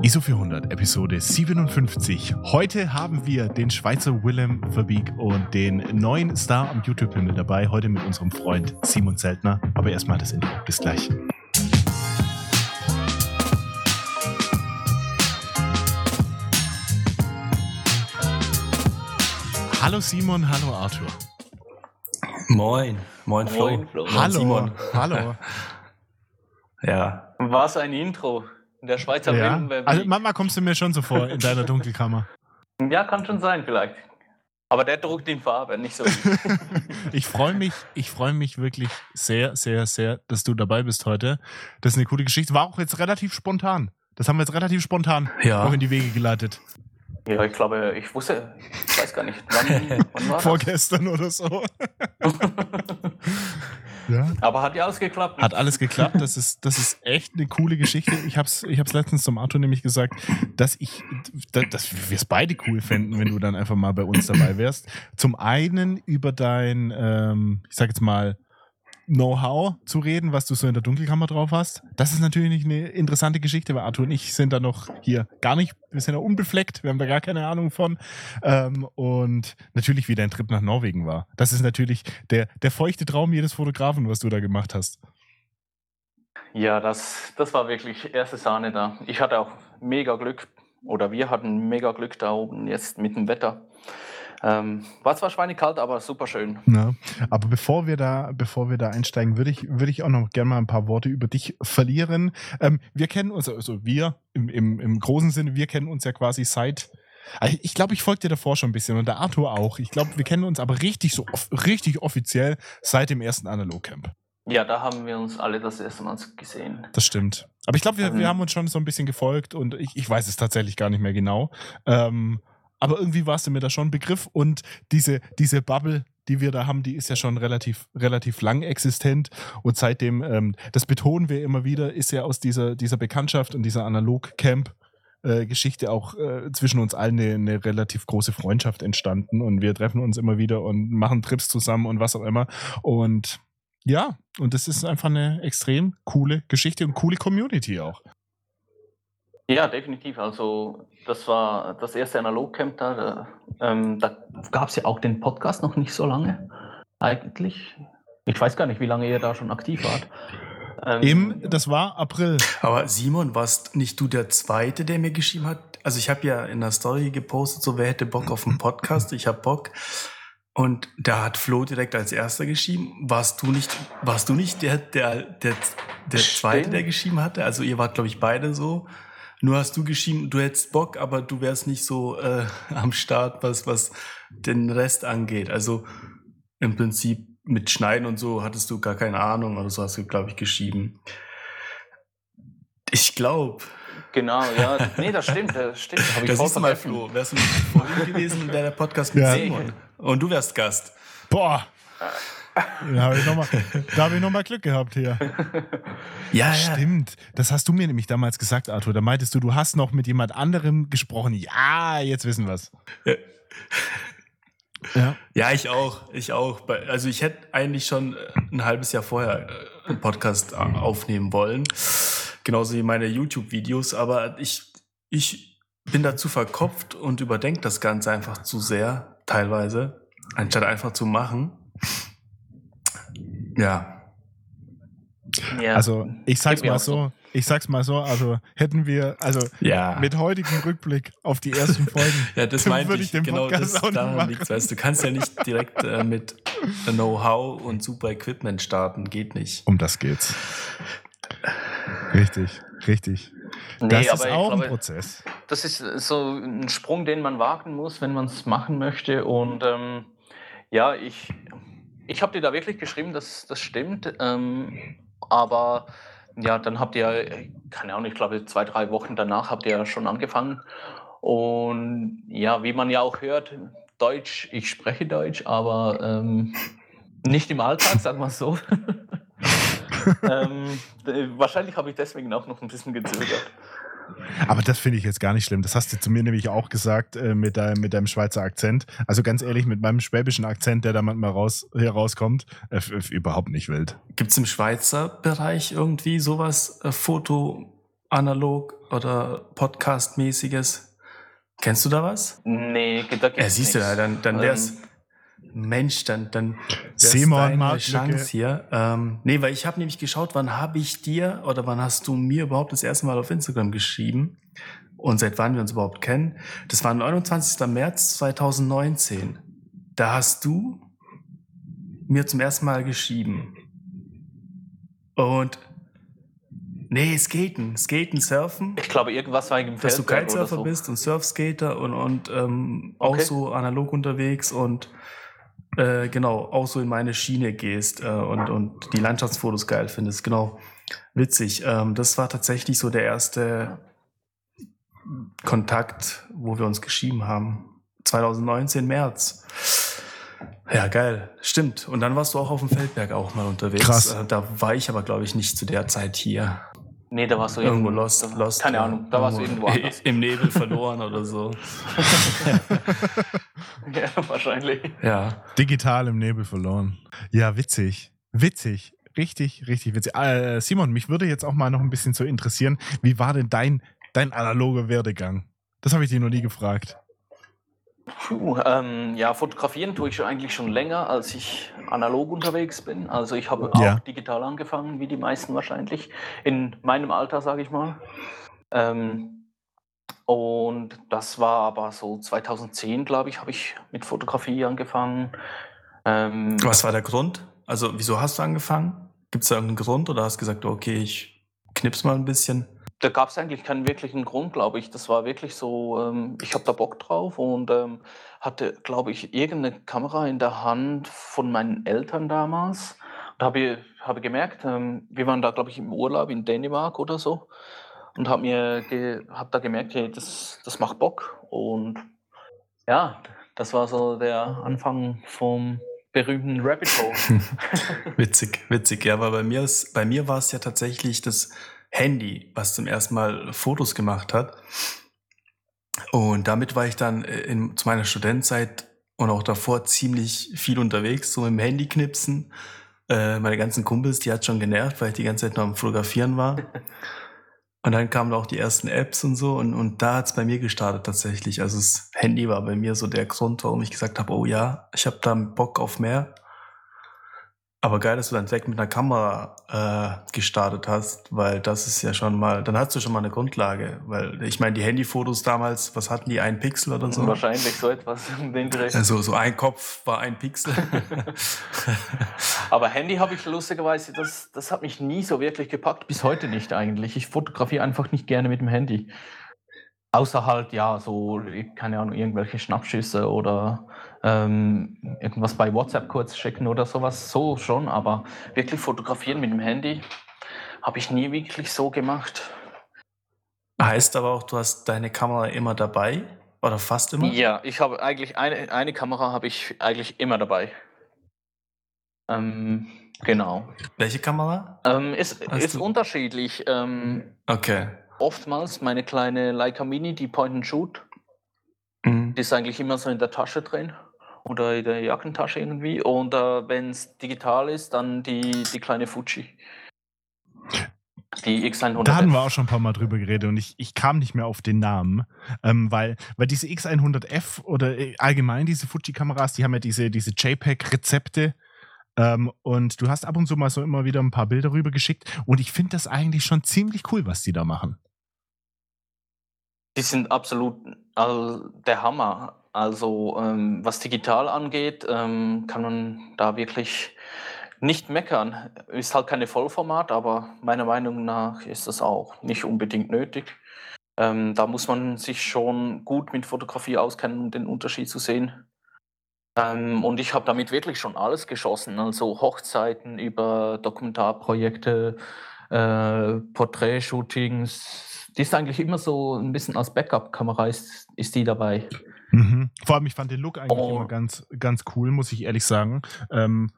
ISO 400, Episode 57. Heute haben wir den Schweizer Willem Verbeek und den neuen Star am YouTube-Himmel dabei. Heute mit unserem Freund Simon Zeltner. Aber erstmal das Intro. Bis gleich. Hallo Simon, hallo Arthur. Moin, moin Flo. Moin, Flo. Hallo, Simon. hallo. ja. Was ein Intro. Der Schweizer ja. Willen. Also manchmal kommst du mir schon so vor in deiner Dunkelkammer. Ja, kann schon sein, vielleicht. Aber der druckt in Farbe, nicht so. ich freue mich, ich freue mich wirklich sehr, sehr, sehr, dass du dabei bist heute. Das ist eine coole Geschichte. War auch jetzt relativ spontan. Das haben wir jetzt relativ spontan ja. auch in die Wege geleitet. Ja, ich glaube, ich wusste, ich weiß gar nicht, wann, wann war Vorgestern oder so. ja. Aber hat ja alles geklappt. Hat alles geklappt. Das ist, das ist echt eine coole Geschichte. Ich habe es ich hab's letztens zum Arthur nämlich gesagt, dass ich, dass wir es beide cool fänden, wenn du dann einfach mal bei uns dabei wärst. Zum einen über dein, ähm, ich sag jetzt mal, Know-how zu reden, was du so in der Dunkelkammer drauf hast. Das ist natürlich eine interessante Geschichte, weil Arthur und ich sind da noch hier gar nicht, wir sind da unbefleckt, wir haben da gar keine Ahnung von. Ähm, und natürlich, wie dein Trip nach Norwegen war. Das ist natürlich der, der feuchte Traum jedes Fotografen, was du da gemacht hast. Ja, das, das war wirklich erste Sahne da. Ich hatte auch mega Glück, oder wir hatten mega Glück da oben jetzt mit dem Wetter. Ähm, war zwar schweinekalt, aber super schön. Ja, aber bevor wir da, bevor wir da einsteigen, würde ich, würde ich auch noch gerne mal ein paar Worte über dich verlieren. Ähm, wir kennen uns, also wir im, im, im großen Sinne, wir kennen uns ja quasi seit also ich glaube, ich folge dir davor schon ein bisschen und der Arthur auch. Ich glaube, wir kennen uns aber richtig so richtig offiziell seit dem ersten Analog-Camp. Ja, da haben wir uns alle das erste Mal gesehen. Das stimmt. Aber ich glaube, wir, wir haben uns schon so ein bisschen gefolgt und ich, ich weiß es tatsächlich gar nicht mehr genau. Ähm, aber irgendwie warst du mir da schon ein Begriff und diese, diese Bubble, die wir da haben, die ist ja schon relativ, relativ lang existent. Und seitdem, ähm, das betonen wir immer wieder, ist ja aus dieser, dieser Bekanntschaft und dieser Analog-Camp Geschichte auch äh, zwischen uns allen eine, eine, relativ große Freundschaft entstanden. Und wir treffen uns immer wieder und machen Trips zusammen und was auch immer. Und ja, und das ist einfach eine extrem coole Geschichte und coole Community auch. Ja, definitiv. Also das war das erste Analogcamp da. Da, ähm, da gab es ja auch den Podcast noch nicht so lange eigentlich. Ich weiß gar nicht, wie lange ihr da schon aktiv wart. Ähm, Im, das war April. Aber Simon, warst nicht du der Zweite, der mir geschrieben hat? Also ich habe ja in der Story gepostet, so wer hätte Bock auf einen Podcast? Ich habe Bock. Und da hat Flo direkt als erster geschrieben. Warst du nicht, warst du nicht der, der, der, der Zweite, der geschrieben hatte? Also ihr wart, glaube ich, beide so. Nur hast du geschrieben, du hättest Bock, aber du wärst nicht so äh, am Start, was, was den Rest angeht. Also im Prinzip mit Schneiden und so hattest du gar keine Ahnung oder so hast du, glaube ich, geschrieben. Ich glaube. Genau, ja. Nee, das stimmt, das stimmt. Hab ich das ist mal, Flo. Wärst du nicht vorhin gewesen, wäre der Podcast mit ja. Simon. Und du wärst Gast. Boah. Da habe ich nochmal noch Glück gehabt hier. Ja, stimmt. Das hast du mir nämlich damals gesagt, Arthur. Da meintest du, du hast noch mit jemand anderem gesprochen. Ja, jetzt wissen wir es. Ja. Ja. ja, ich auch. Ich auch. Also ich hätte eigentlich schon ein halbes Jahr vorher äh, einen Podcast aufnehmen wollen. Genauso wie meine YouTube-Videos. Aber ich, ich bin dazu verkopft und überdenke das Ganze einfach zu sehr, teilweise, anstatt einfach zu machen. Ja. ja. Also ich sag's mal so, ich sag's mal so, also hätten wir, also ja. mit heutigem Rückblick auf die ersten Folgen, ja, das meinte ich, ich den genau Podcast das, auch daran liegt, weißt du, kannst ja nicht direkt äh, mit Know-how und super Equipment starten, geht nicht. Um das geht's. Richtig, richtig. Nee, das ist auch glaube, ein Prozess. Das ist so ein Sprung, den man wagen muss, wenn man es machen möchte und ähm, ja, ich ich habe dir da wirklich geschrieben, dass das stimmt. Ähm, aber ja, dann habt ihr, keine Ahnung, ich glaube, zwei, drei Wochen danach habt ihr schon angefangen. Und ja, wie man ja auch hört, Deutsch, ich spreche Deutsch, aber ähm, nicht im Alltag, sagen wir es so. ähm, wahrscheinlich habe ich deswegen auch noch ein bisschen gezögert. Aber das finde ich jetzt gar nicht schlimm. Das hast du zu mir nämlich auch gesagt äh, mit, deinem, mit deinem Schweizer Akzent. Also ganz ehrlich, mit meinem schwäbischen Akzent, der da manchmal raus, herauskommt, äh, überhaupt nicht wild. Gibt es im Schweizer Bereich irgendwie sowas, äh, Foto, analog oder Podcast-mäßiges. Kennst du da was? Nee, da Ja, siehst du, nichts. dann, dann Ähm, wär's. Mensch, dann, dann Simon, deine Marktlücke. Chance hier. Ähm, nee, weil ich habe nämlich geschaut, wann habe ich dir oder wann hast du mir überhaupt das erste Mal auf Instagram geschrieben und seit wann wir uns überhaupt kennen. Das war 29. März 2019. Da hast du mir zum ersten Mal geschrieben. Und nee, Skaten, Skaten, Surfen Ich glaube, irgendwas war im dass du Kitesurfer so. bist und Surfskater und, und ähm, auch Okay. so analog unterwegs und äh, genau, auch so in meine Schiene gehst äh, und, und die Landschaftsfotos geil findest. Genau, witzig. Ähm, das war tatsächlich so der erste Kontakt, wo wir uns geschrieben haben. 2019 März. Ja, geil. Stimmt. Und dann warst du auch auf dem Feldberg auch mal unterwegs. Krass. Äh, da war ich aber, glaube ich, nicht zu der Zeit hier. Nee, da warst du Irgendwo irgendwo lost, lost. Keine ja. Ahnung, da warst du irgendwo anders. Im Nebel verloren oder so. ja, wahrscheinlich. Ja. Digital im Nebel verloren. Ja, witzig. Witzig. Richtig, richtig witzig. Äh, Simon, mich würde jetzt auch mal noch ein bisschen so interessieren, wie war denn dein, dein analoger Werdegang? Das habe ich dir noch nie gefragt. Puh, ähm, ja, fotografieren tue ich schon eigentlich schon länger, als ich analog unterwegs bin. Also ich habe Ja. auch digital angefangen, wie die meisten wahrscheinlich. In meinem Alter, sage ich mal. Ähm, und das war aber so 2010, glaube ich, habe ich mit Fotografie angefangen. Ähm, Was war der Grund? Also, wieso hast du angefangen? Gibt es da irgendeinen Grund oder hast du gesagt, okay, ich knips mal ein bisschen? Da gab es eigentlich keinen wirklichen Grund, glaube ich. Das war wirklich so, ähm, ich habe da Bock drauf und ähm, hatte, glaube ich, irgendeine Kamera in der Hand von meinen Eltern damals. Und habe, habe gemerkt, ähm, wir waren da, glaube ich, im Urlaub in Dänemark oder so. Und habe mir ge hab da gemerkt, hey, das, das macht Bock. Und ja, das war so der Anfang vom berühmten Rabbit Hole. Witzig, witzig. Ja, aber bei mir, ist, bei mir war es ja tatsächlich das Handy, was zum ersten Mal Fotos gemacht hat. Und damit war ich dann äh, in, zu meiner Studentzeit und auch davor ziemlich viel unterwegs, so mit dem Handy knipsen. Äh, meine ganzen Kumpels, die hat schon genervt, weil ich die ganze Zeit noch am Fotografieren war. Und dann kamen auch die ersten Apps und so und, und da hat's bei mir gestartet tatsächlich. Also das Handy war bei mir so der Grund, warum ich gesagt habe, oh ja, ich habe da Bock auf mehr. Aber geil, dass du dann direkt mit einer Kamera äh, gestartet hast, weil das ist ja schon mal, dann hast du schon mal eine Grundlage. Weil ich meine, die Handyfotos damals, was hatten die, ein Pixel oder so? Wahrscheinlich so etwas in den Dreh. Also so ein Kopf war ein Pixel. Aber Handy habe ich lustigerweise, das, das hat mich nie so wirklich gepackt, bis heute nicht eigentlich. Ich fotografiere einfach nicht gerne mit dem Handy. Außer halt, ja, so, keine Ahnung, irgendwelche Schnappschüsse oder ähm, irgendwas bei WhatsApp kurz schicken oder sowas. So schon, aber wirklich fotografieren mit dem Handy habe ich nie wirklich so gemacht. heißt aber auch, du hast deine Kamera immer dabei oder fast immer? Ja, ich habe eigentlich eine, eine Kamera habe ich eigentlich immer dabei. Ähm, genau. Welche Kamera? Ähm, ist Hast ist du- unterschiedlich. Ähm, Okay. oftmals meine kleine Leica Mini, die Point and Shoot, Mhm. die ist eigentlich immer so in der Tasche drin oder in der Jackentasche irgendwie. Und äh, wenn es digital ist, dann die, die kleine Fuji. Die X100. Da hatten wir auch schon ein paar Mal drüber geredet und ich, ich kam nicht mehr auf den Namen, ähm, weil, weil diese X100F oder äh, allgemein diese Fuji-Kameras, die haben ja diese, diese JPEG-Rezepte ähm, und du hast ab und zu mal so immer wieder ein paar Bilder rüber geschickt und ich finde das eigentlich schon ziemlich cool, was die da machen. Die sind absolut all, der Hammer. Also ähm, was digital angeht, ähm, kann man da wirklich nicht meckern. Ist halt keine Vollformat, aber meiner Meinung nach ist das auch nicht unbedingt nötig. Ähm, da muss man sich schon gut mit Fotografie auskennen, um den Unterschied zu sehen. Ähm, und ich habe damit wirklich schon alles geschossen, also Hochzeiten über Dokumentarprojekte, äh, Porträtshootings. Die ist eigentlich immer so ein bisschen als Backup-Kamera ist, ist die dabei. Mhm. Vor allem, ich fand den Look eigentlich Oh. immer ganz, ganz cool, muss ich ehrlich sagen. Ähm,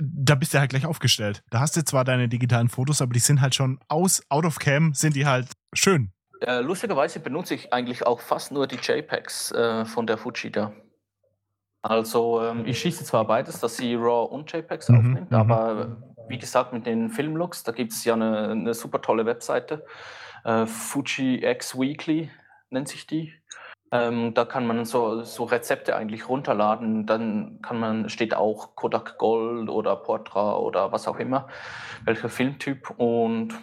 da bist du halt gleich aufgestellt. Da hast du zwar deine digitalen Fotos, aber die sind halt schon aus, out of cam, sind die halt schön. Äh, lustigerweise benutze ich eigentlich auch fast nur die JPEGs äh, von der Fuji da. Also ähm, ich schieße zwar beides, dass sie RAW und JPEGs Mhm, aufnimmt, mhm. aber wie gesagt mit den Filmlooks, da gibt es ja eine, eine super tolle Webseite. äh, Fuji X Weekly nennt sich die. Ähm, da kann man so, so Rezepte eigentlich runterladen. Dann kann man, steht auch Kodak Gold oder Portra oder was auch immer, welcher Filmtyp. Und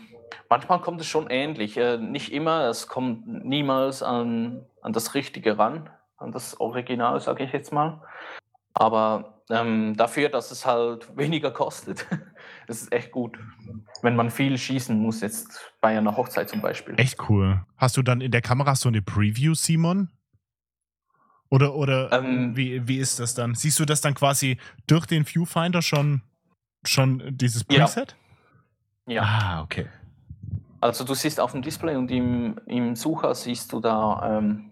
manchmal kommt es schon ähnlich. Äh, nicht immer, es kommt niemals an, an das Richtige ran, an das Original, sage ich jetzt mal. Aber ähm, dafür, dass es halt weniger kostet, ist es echt gut. Wenn man viel schießen muss, jetzt bei einer Hochzeit zum Beispiel. Echt cool. Hast du dann in der Kamera so eine Preview, Simon? Oder, oder ähm, wie, wie ist das dann? Siehst du das dann quasi durch den Viewfinder schon, schon dieses Preset? Ja. ja. Ah, okay. Also du siehst auf dem Display und im, im Sucher siehst du da ähm,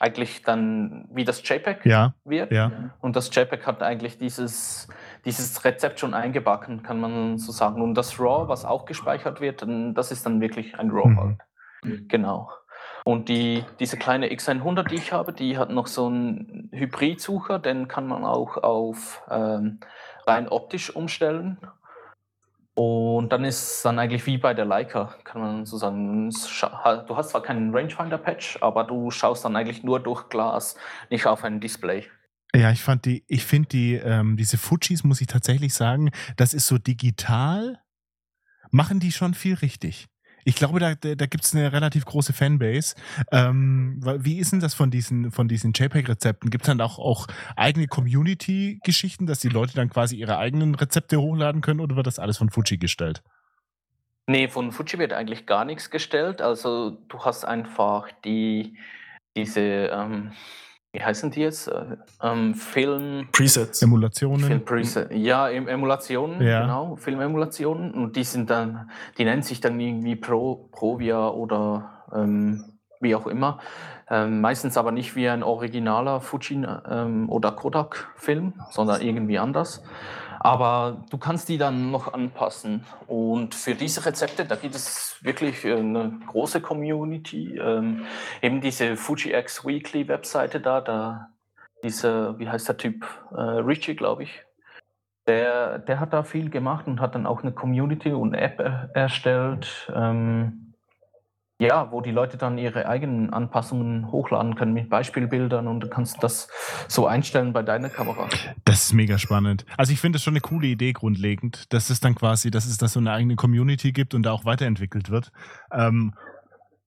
eigentlich dann, wie das JPEG ja, wird. Ja. Und das JPEG hat eigentlich dieses, dieses Rezept schon eingebacken, kann man so sagen. Und das RAW, was auch gespeichert wird, das ist dann wirklich ein RAW mhm. halt. Genau. Und die, diese kleine X100, die ich habe, die hat noch so einen Hybridsucher, den kann man auch auf ähm, rein optisch umstellen. Und dann ist es dann eigentlich wie bei der Leica, kann man so sagen. Du hast zwar keinen Rangefinder-Patch, aber du schaust dann eigentlich nur durch Glas, nicht auf ein Display. Ja, ich fand die, ich finde die, ähm, diese Fujis, muss ich tatsächlich sagen, das ist so digital, machen die schon viel richtig. Ich glaube, da, da gibt es eine relativ große Fanbase. Ähm, wie ist denn das von diesen, von diesen JPEG-Rezepten? Gibt es dann auch, auch eigene Community-Geschichten, dass die Leute dann quasi ihre eigenen Rezepte hochladen können oder wird das alles von Fuji gestellt? Nee, von Fuji wird eigentlich gar nichts gestellt. Also du hast einfach die, diese, ähm, wie heißen die jetzt? Äh, ähm, Film. Presets. Emulationen. Film Preset. Ja, Emulationen, ja. genau, Filmemulationen. Und die sind dann, die nennen sich dann irgendwie Pro, Provia oder ähm, wie auch immer. Ähm, meistens aber nicht wie ein originaler Fuji ähm, oder Kodak-Film, sondern irgendwie anders. Aber du kannst die dann noch anpassen. Und für diese Rezepte, da gibt es wirklich äh, eine große Community. Ähm, eben diese Fuji X Weekly Webseite da, da dieser, wie heißt der Typ? Äh, Richie, glaube ich. Der, der hat da viel gemacht und hat dann auch eine Community und App erstellt. Ähm, ja, wo die Leute dann ihre eigenen Anpassungen hochladen können mit Beispielbildern und du kannst das so einstellen bei deiner Kamera. Das ist mega spannend. Also ich finde das schon eine coole Idee grundlegend, dass es dann quasi, dass es da so eine eigene Community gibt und da auch weiterentwickelt wird. Ähm,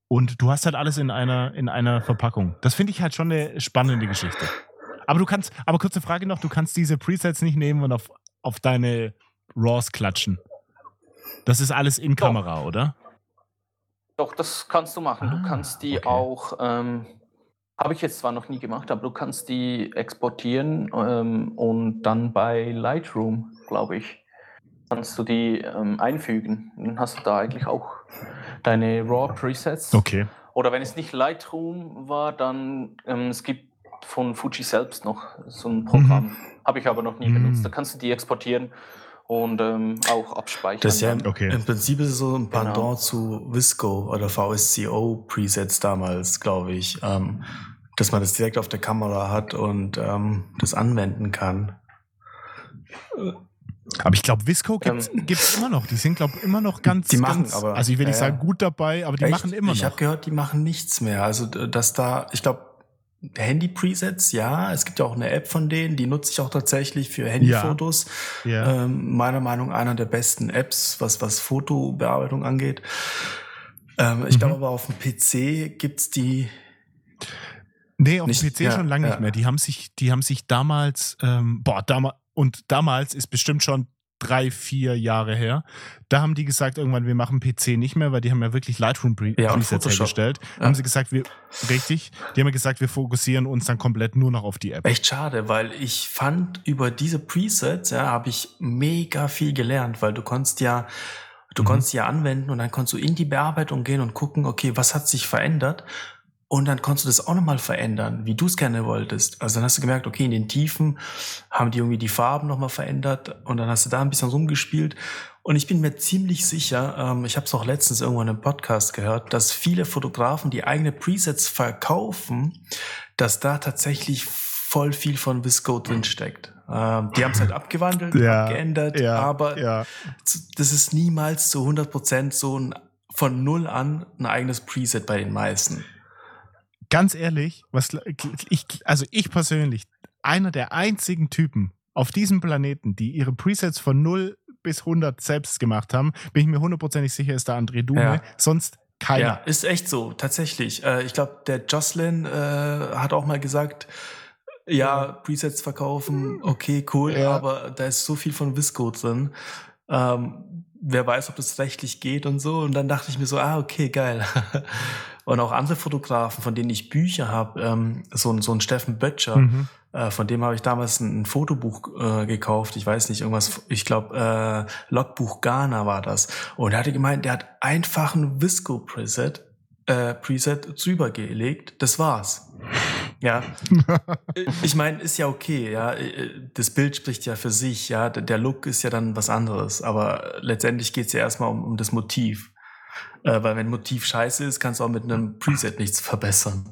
und du hast halt alles in einer, in einer Verpackung. Das finde ich halt schon eine spannende Geschichte. Aber du kannst, aber kurze Frage noch, du kannst diese Presets nicht nehmen und auf, auf deine RAWs klatschen. Das ist alles in Kamera, Doch. oder? Doch, das kannst du machen. Ah, du kannst die okay. auch, ähm, habe ich jetzt zwar noch nie gemacht, aber du kannst die exportieren ähm, und dann bei Lightroom, glaube ich, kannst du die ähm, einfügen. Dann hast du da eigentlich auch deine RAW Presets. Okay. Oder wenn es nicht Lightroom war, dann ähm, es gibt von Fuji selbst noch so ein Programm. Mhm. Habe ich aber noch nie mhm. benutzt. Da kannst du die exportieren und ähm, auch abspeichern. Das ist ja okay. im Prinzip ist es so ein Pendant genau. zu Visco oder VSCO Presets damals, glaube ich, ähm, dass man das direkt auf der Kamera hat und ähm, das anwenden kann. Aber ich glaube, Visco gibt es ähm, immer noch. Die sind, glaube ich, immer noch ganz, die machen ganz, aber, also ich will nicht ja, sagen gut dabei, aber die echt? machen immer noch. Ich habe gehört, die machen nichts mehr. Also dass da, ich glaube, Handy-Presets, ja. Es gibt ja auch eine App von denen, die nutze ich auch tatsächlich für Handyfotos. Ja. ja. Ähm, meiner Meinung nach einer der besten Apps, was, was Fotobearbeitung angeht. Ähm, ich mhm. glaube aber auf dem PC gibt's die. Nee, auf nicht, dem PC ja, schon lange ja. nicht mehr. Die haben sich, die haben sich damals, ähm, boah, damals, und damals ist bestimmt schon drei, vier Jahre her. Da haben die gesagt, irgendwann, wir machen PC nicht mehr, weil die haben ja wirklich Lightroom Pre ja, hergestellt. Ja. Haben sie gesagt, wir, richtig, die haben ja gesagt, wir fokussieren uns dann komplett nur noch auf die App. Echt schade, weil ich fand, über diese Presets, ja, habe ich mega viel gelernt, weil du konntest ja, du mhm. konntest ja anwenden und dann konntest du in die Bearbeitung gehen und gucken, okay, was hat sich verändert? Und dann konntest du das auch nochmal verändern, wie du es gerne wolltest. Also dann hast du gemerkt, okay, in den Tiefen haben die irgendwie die Farben nochmal verändert und dann hast du da ein bisschen rumgespielt. Und ich bin mir ziemlich sicher, ähm, ich habe es auch letztens irgendwann im Podcast gehört, dass viele Fotografen, die eigene Presets verkaufen, dass da tatsächlich voll viel von Visco drinsteckt. Ähm, die haben es halt abgewandelt, ja, geändert, ja, aber ja. das ist niemals zu 100% so ein von null an ein eigenes Preset bei den meisten. Ganz ehrlich, was ich, also ich persönlich, einer der einzigen Typen auf diesem Planeten, die ihre Presets von 0 bis 100 selbst gemacht haben, bin ich mir hundertprozentig sicher, ist da André Dume. Ja. Sonst keiner. Ja, ist echt so, tatsächlich. Äh, ich glaube, der Jocelyn äh, hat auch mal gesagt, ja, Presets verkaufen, okay, cool, ja. aber da ist so viel von Visco drin. Ähm, wer weiß, ob das rechtlich geht und so. Und dann dachte ich mir so, ah, okay, geil. und auch andere Fotografen, von denen ich Bücher habe, ähm, so, so ein Steffen Böttcher, mhm. äh, von dem habe ich damals ein, ein Fotobuch äh, gekauft. Ich weiß nicht, irgendwas, ich glaube, äh, Logbuch Ghana war das. Und er hatte gemeint, der hat einfach ein Visco-Preset äh, Preset drüber gelegt. Das war's. Ja. ich meine, ist ja okay, ja. Das Bild spricht ja für sich, ja. Der Look ist ja dann was anderes. Aber letztendlich geht's ja erstmal um, um das Motiv. Äh, weil wenn Motiv scheiße ist, kannst du auch mit einem Preset nichts verbessern.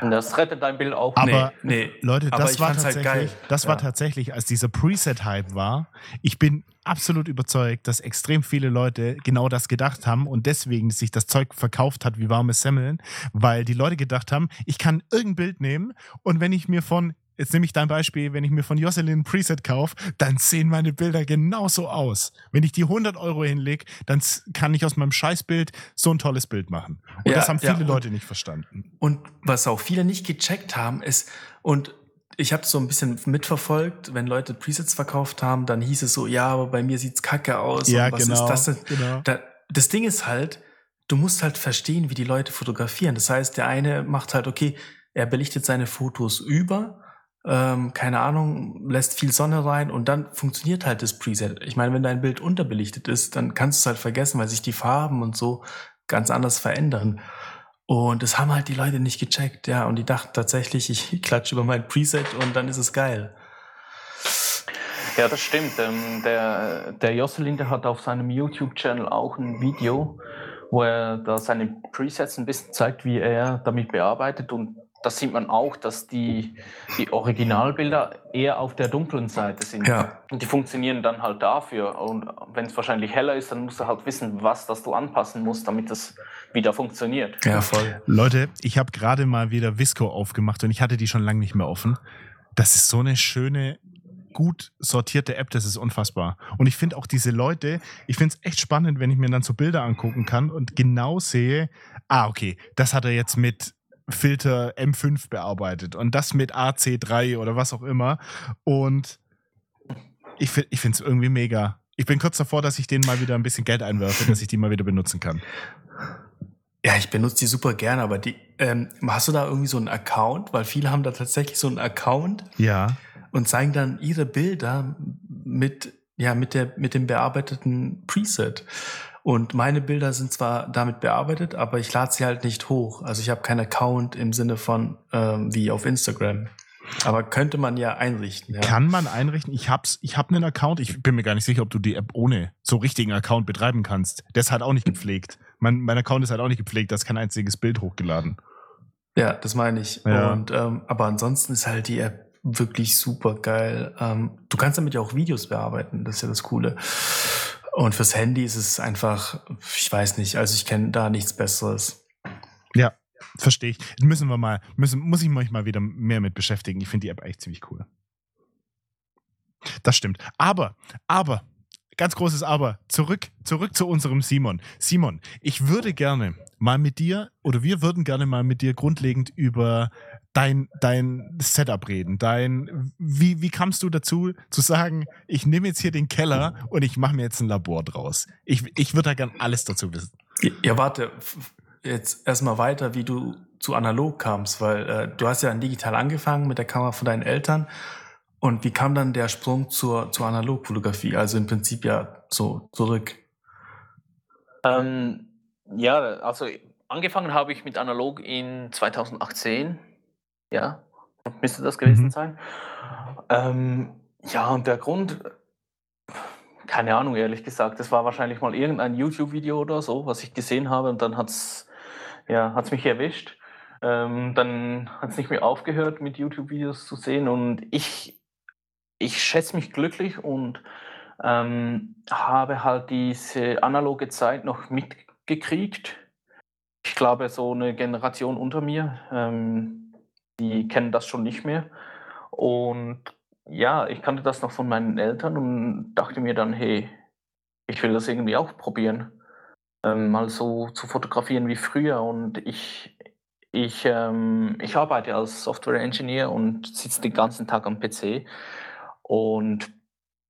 Und das rettet dein Bild auch. Aber nee, nee. Leute, das war halt tatsächlich, halt das ja. war tatsächlich, als dieser Preset-Hype war. Ich bin absolut überzeugt, dass extrem viele Leute genau das gedacht haben und deswegen sich das Zeug verkauft hat wie warme Semmeln, weil die Leute gedacht haben, ich kann irgendein Bild nehmen und wenn ich mir von Jetzt nehme ich dein Beispiel, wenn ich mir von Jocelyn ein Preset kaufe, dann sehen meine Bilder genauso aus. Wenn ich die 100 Euro hinlege, dann kann ich aus meinem Scheißbild so ein tolles Bild machen. Und ja, das haben viele ja, Leute nicht verstanden. Und was auch viele nicht gecheckt haben, ist, und ich habe so ein bisschen mitverfolgt, wenn Leute Presets verkauft haben, dann hieß es so, ja, aber bei mir sieht's kacke aus. Ja, was genau, ist das genau. Da, das Ding ist halt, du musst halt verstehen, wie die Leute fotografieren. Das heißt, der eine macht halt, okay, er belichtet seine Fotos über ähm, keine Ahnung, lässt viel Sonne rein und dann funktioniert halt das Preset. Ich meine, wenn dein Bild unterbelichtet ist, dann kannst du es halt vergessen, weil sich die Farben und so ganz anders verändern. Und das haben halt die Leute nicht gecheckt, ja. Und die dachten tatsächlich, ich klatsche über mein Preset und dann ist es geil. Ja, das stimmt. Ähm, der, der Jocelyn, der hat auf seinem YouTube-Channel auch ein Video, wo er da seine Presets ein bisschen zeigt, wie er damit bearbeitet. Und das sieht man auch, dass die, die Originalbilder eher auf der dunklen Seite sind. Ja. Und die funktionieren dann halt dafür. Und wenn es wahrscheinlich heller ist, dann musst du halt wissen, was das du anpassen musst, damit das wieder funktioniert. Ja, voll. Leute, ich habe gerade mal wieder Visco aufgemacht und ich hatte die schon lange nicht mehr offen. Das ist so eine schöne, gut sortierte App, das ist unfassbar. Und ich finde auch diese Leute, ich finde es echt spannend, wenn ich mir dann so Bilder angucken kann und genau sehe, ah, okay, das hat er jetzt mit Filter M5 bearbeitet und das mit AC3 oder was auch immer. Und ich, ich finde es irgendwie mega. Ich bin kurz davor, dass ich denen mal wieder ein bisschen Geld einwerfe, dass ich die mal wieder benutzen kann. Ja, ich benutze die super gerne, aber die, ähm, hast du da irgendwie so einen Account? Weil viele haben da tatsächlich so einen Account. Ja. Und zeigen dann ihre Bilder mit, ja, mit der, mit dem bearbeiteten Preset. Und meine Bilder sind zwar damit bearbeitet, aber ich lade sie halt nicht hoch. Also ich habe keinen Account im Sinne von ähm, wie auf Instagram. Aber könnte man ja einrichten. Ja. Kann man einrichten. Ich hab's, ich habe einen Account. Ich bin mir gar nicht sicher, ob du die App ohne so richtigen Account betreiben kannst. Der ist halt auch nicht gepflegt. Mein, mein Account ist halt auch nicht gepflegt. Da ist kein einziges Bild hochgeladen. Ja, das meine ich. Ja. Und ähm, aber ansonsten ist halt die App wirklich super geil. Ähm, du kannst damit ja auch Videos bearbeiten. Das ist ja das Coole. Und fürs Handy ist es einfach, ich weiß nicht, also ich kenne da nichts Besseres. Ja, verstehe ich. Müssen wir mal, müssen, muss ich mich mal wieder mehr mit beschäftigen. Ich finde die App eigentlich ziemlich cool. Das stimmt. Aber, aber, ganz großes Aber, zurück, zurück zu unserem Simon. Simon, ich würde gerne mal mit dir, oder wir würden gerne mal mit dir grundlegend über dein, dein Setup reden. Dein, wie, wie kamst du dazu, zu sagen, ich nehme jetzt hier den Keller und ich mache mir jetzt ein Labor draus? Ich, ich würde da gern alles dazu wissen. Ja, warte, jetzt erstmal weiter, wie du zu analog kamst, weil äh, du hast ja digital angefangen mit der Kamera von deinen Eltern. Und wie kam dann der Sprung zur, zur Analogfotografie? Also im Prinzip ja so zurück. Ähm, ja, also angefangen habe ich mit analog in 2018 ja, müsste das gewesen mhm. sein. Ähm, ja, und der Grund, keine Ahnung, ehrlich gesagt, das war wahrscheinlich mal irgendein YouTube-Video oder so, was ich gesehen habe und dann hat es ja, hat's mich erwischt. Ähm, dann hat es nicht mehr aufgehört, mit YouTube-Videos zu sehen und ich, ich schätze mich glücklich und ähm, habe halt diese analoge Zeit noch mit, gekriegt. Ich glaube, so eine Generation unter mir, ähm, die kennen das schon nicht mehr. Und ja, ich kannte das noch von meinen Eltern und dachte mir dann, hey, ich will das irgendwie auch probieren, ähm, mal so zu fotografieren wie früher. Und ich, ich, ähm, ich arbeite als Software Engineer und sitze den ganzen Tag am PC. Und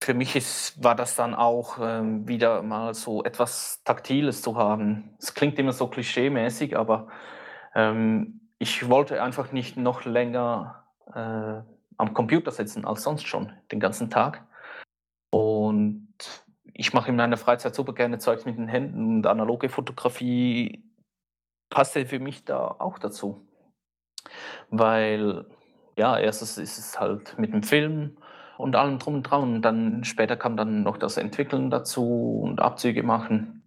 für mich ist, war das dann auch ähm, wieder mal so etwas Taktiles zu haben. Es klingt immer so klischee-mäßig, aber ähm, ich wollte einfach nicht noch länger äh, am Computer sitzen als sonst schon, den ganzen Tag. Und ich mache in meiner Freizeit super gerne Zeugs mit den Händen und analoge Fotografie passte für mich da auch dazu. Weil, ja, erstens ist es halt mit dem Film und allem drum und dran. Und dann später kam dann noch das Entwickeln dazu und Abzüge machen.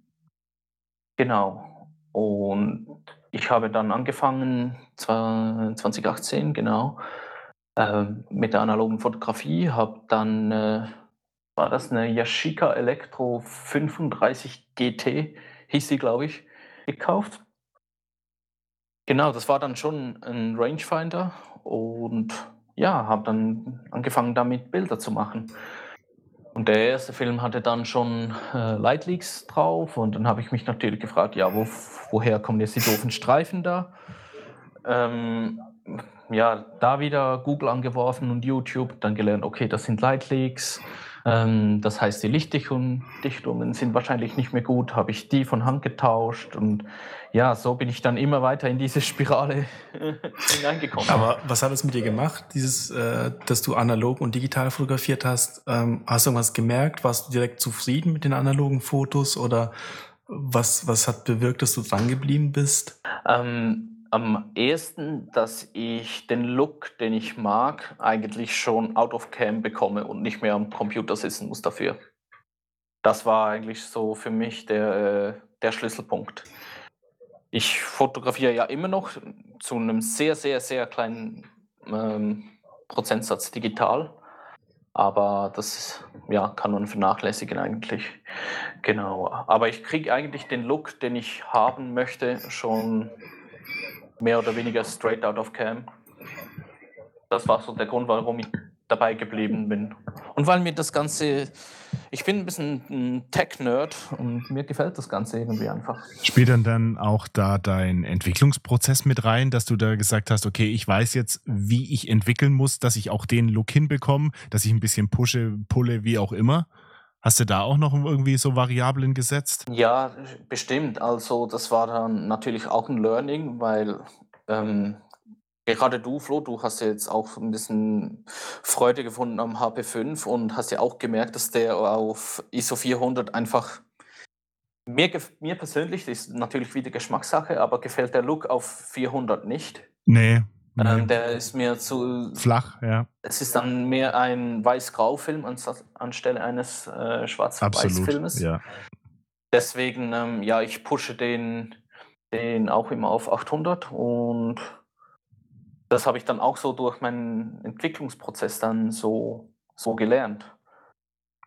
Genau. Und ich habe dann angefangen, 2018, genau, äh, mit der analogen Fotografie, habe dann, äh, war das eine Yashica Electro 35 GT, hieß sie, glaube ich, gekauft. Genau, das war dann schon ein Rangefinder und ja, habe dann angefangen damit Bilder zu machen. Und der erste Film hatte dann schon äh, Lightleaks drauf und dann habe ich mich natürlich gefragt, ja, wo, woher kommen jetzt die doofen Streifen da? Ähm, ja, da wieder Google angeworfen und YouTube, dann gelernt, okay, das sind Lightleaks. Ähm, das heißt, die Lichtdichtungen sind wahrscheinlich nicht mehr gut, habe ich die von Hand getauscht und ja, so bin ich dann immer weiter in diese Spirale hineingekommen. Aber was hat es mit dir gemacht, dieses, äh, dass du analog und digital fotografiert hast? Ähm, hast du irgendwas gemerkt? Warst du direkt zufrieden mit den analogen Fotos oder was, was hat bewirkt, dass du dran geblieben bist? Ähm, am ehesten, dass ich den Look, den ich mag, eigentlich schon out of cam bekomme und nicht mehr am Computer sitzen muss dafür. Das war eigentlich so für mich der, der Schlüsselpunkt. Ich fotografiere ja immer noch zu einem sehr, sehr, sehr kleinen ähm, Prozentsatz digital. Aber das ja, kann man vernachlässigen eigentlich. Genau. Aber ich kriege eigentlich den Look, den ich haben möchte, schon mehr oder weniger straight out of cam. Das war so der Grund, warum ich dabei geblieben bin. Und weil mir das Ganze, ich bin ein bisschen ein Tech-Nerd und mir gefällt das Ganze irgendwie einfach. Spielt dann dann auch da dein Entwicklungsprozess mit rein, dass du da gesagt hast, okay, ich weiß jetzt, wie ich entwickeln muss, dass ich auch den Look hinbekomme, dass ich ein bisschen pushe, pulle, wie auch immer? Hast du da auch noch irgendwie so Variablen gesetzt? Ja, bestimmt. Also das war dann natürlich auch ein Learning, weil ähm, gerade du, Flo, du hast ja jetzt auch ein bisschen Freude gefunden am HP5 und hast ja auch gemerkt, dass der auf ISO 400 einfach mir, mir persönlich, das ist natürlich wieder Geschmackssache, aber gefällt der Look auf 400 nicht. Nee, ähm, der ist mir zu flach, ja. Es ist dann mehr ein weiß-grau-Film anstelle eines äh, schwarz-weiß-Filmes. Ja. Deswegen, ähm, ja, ich pushe den, den auch immer auf 800 und das habe ich dann auch so durch meinen Entwicklungsprozess dann so, so gelernt.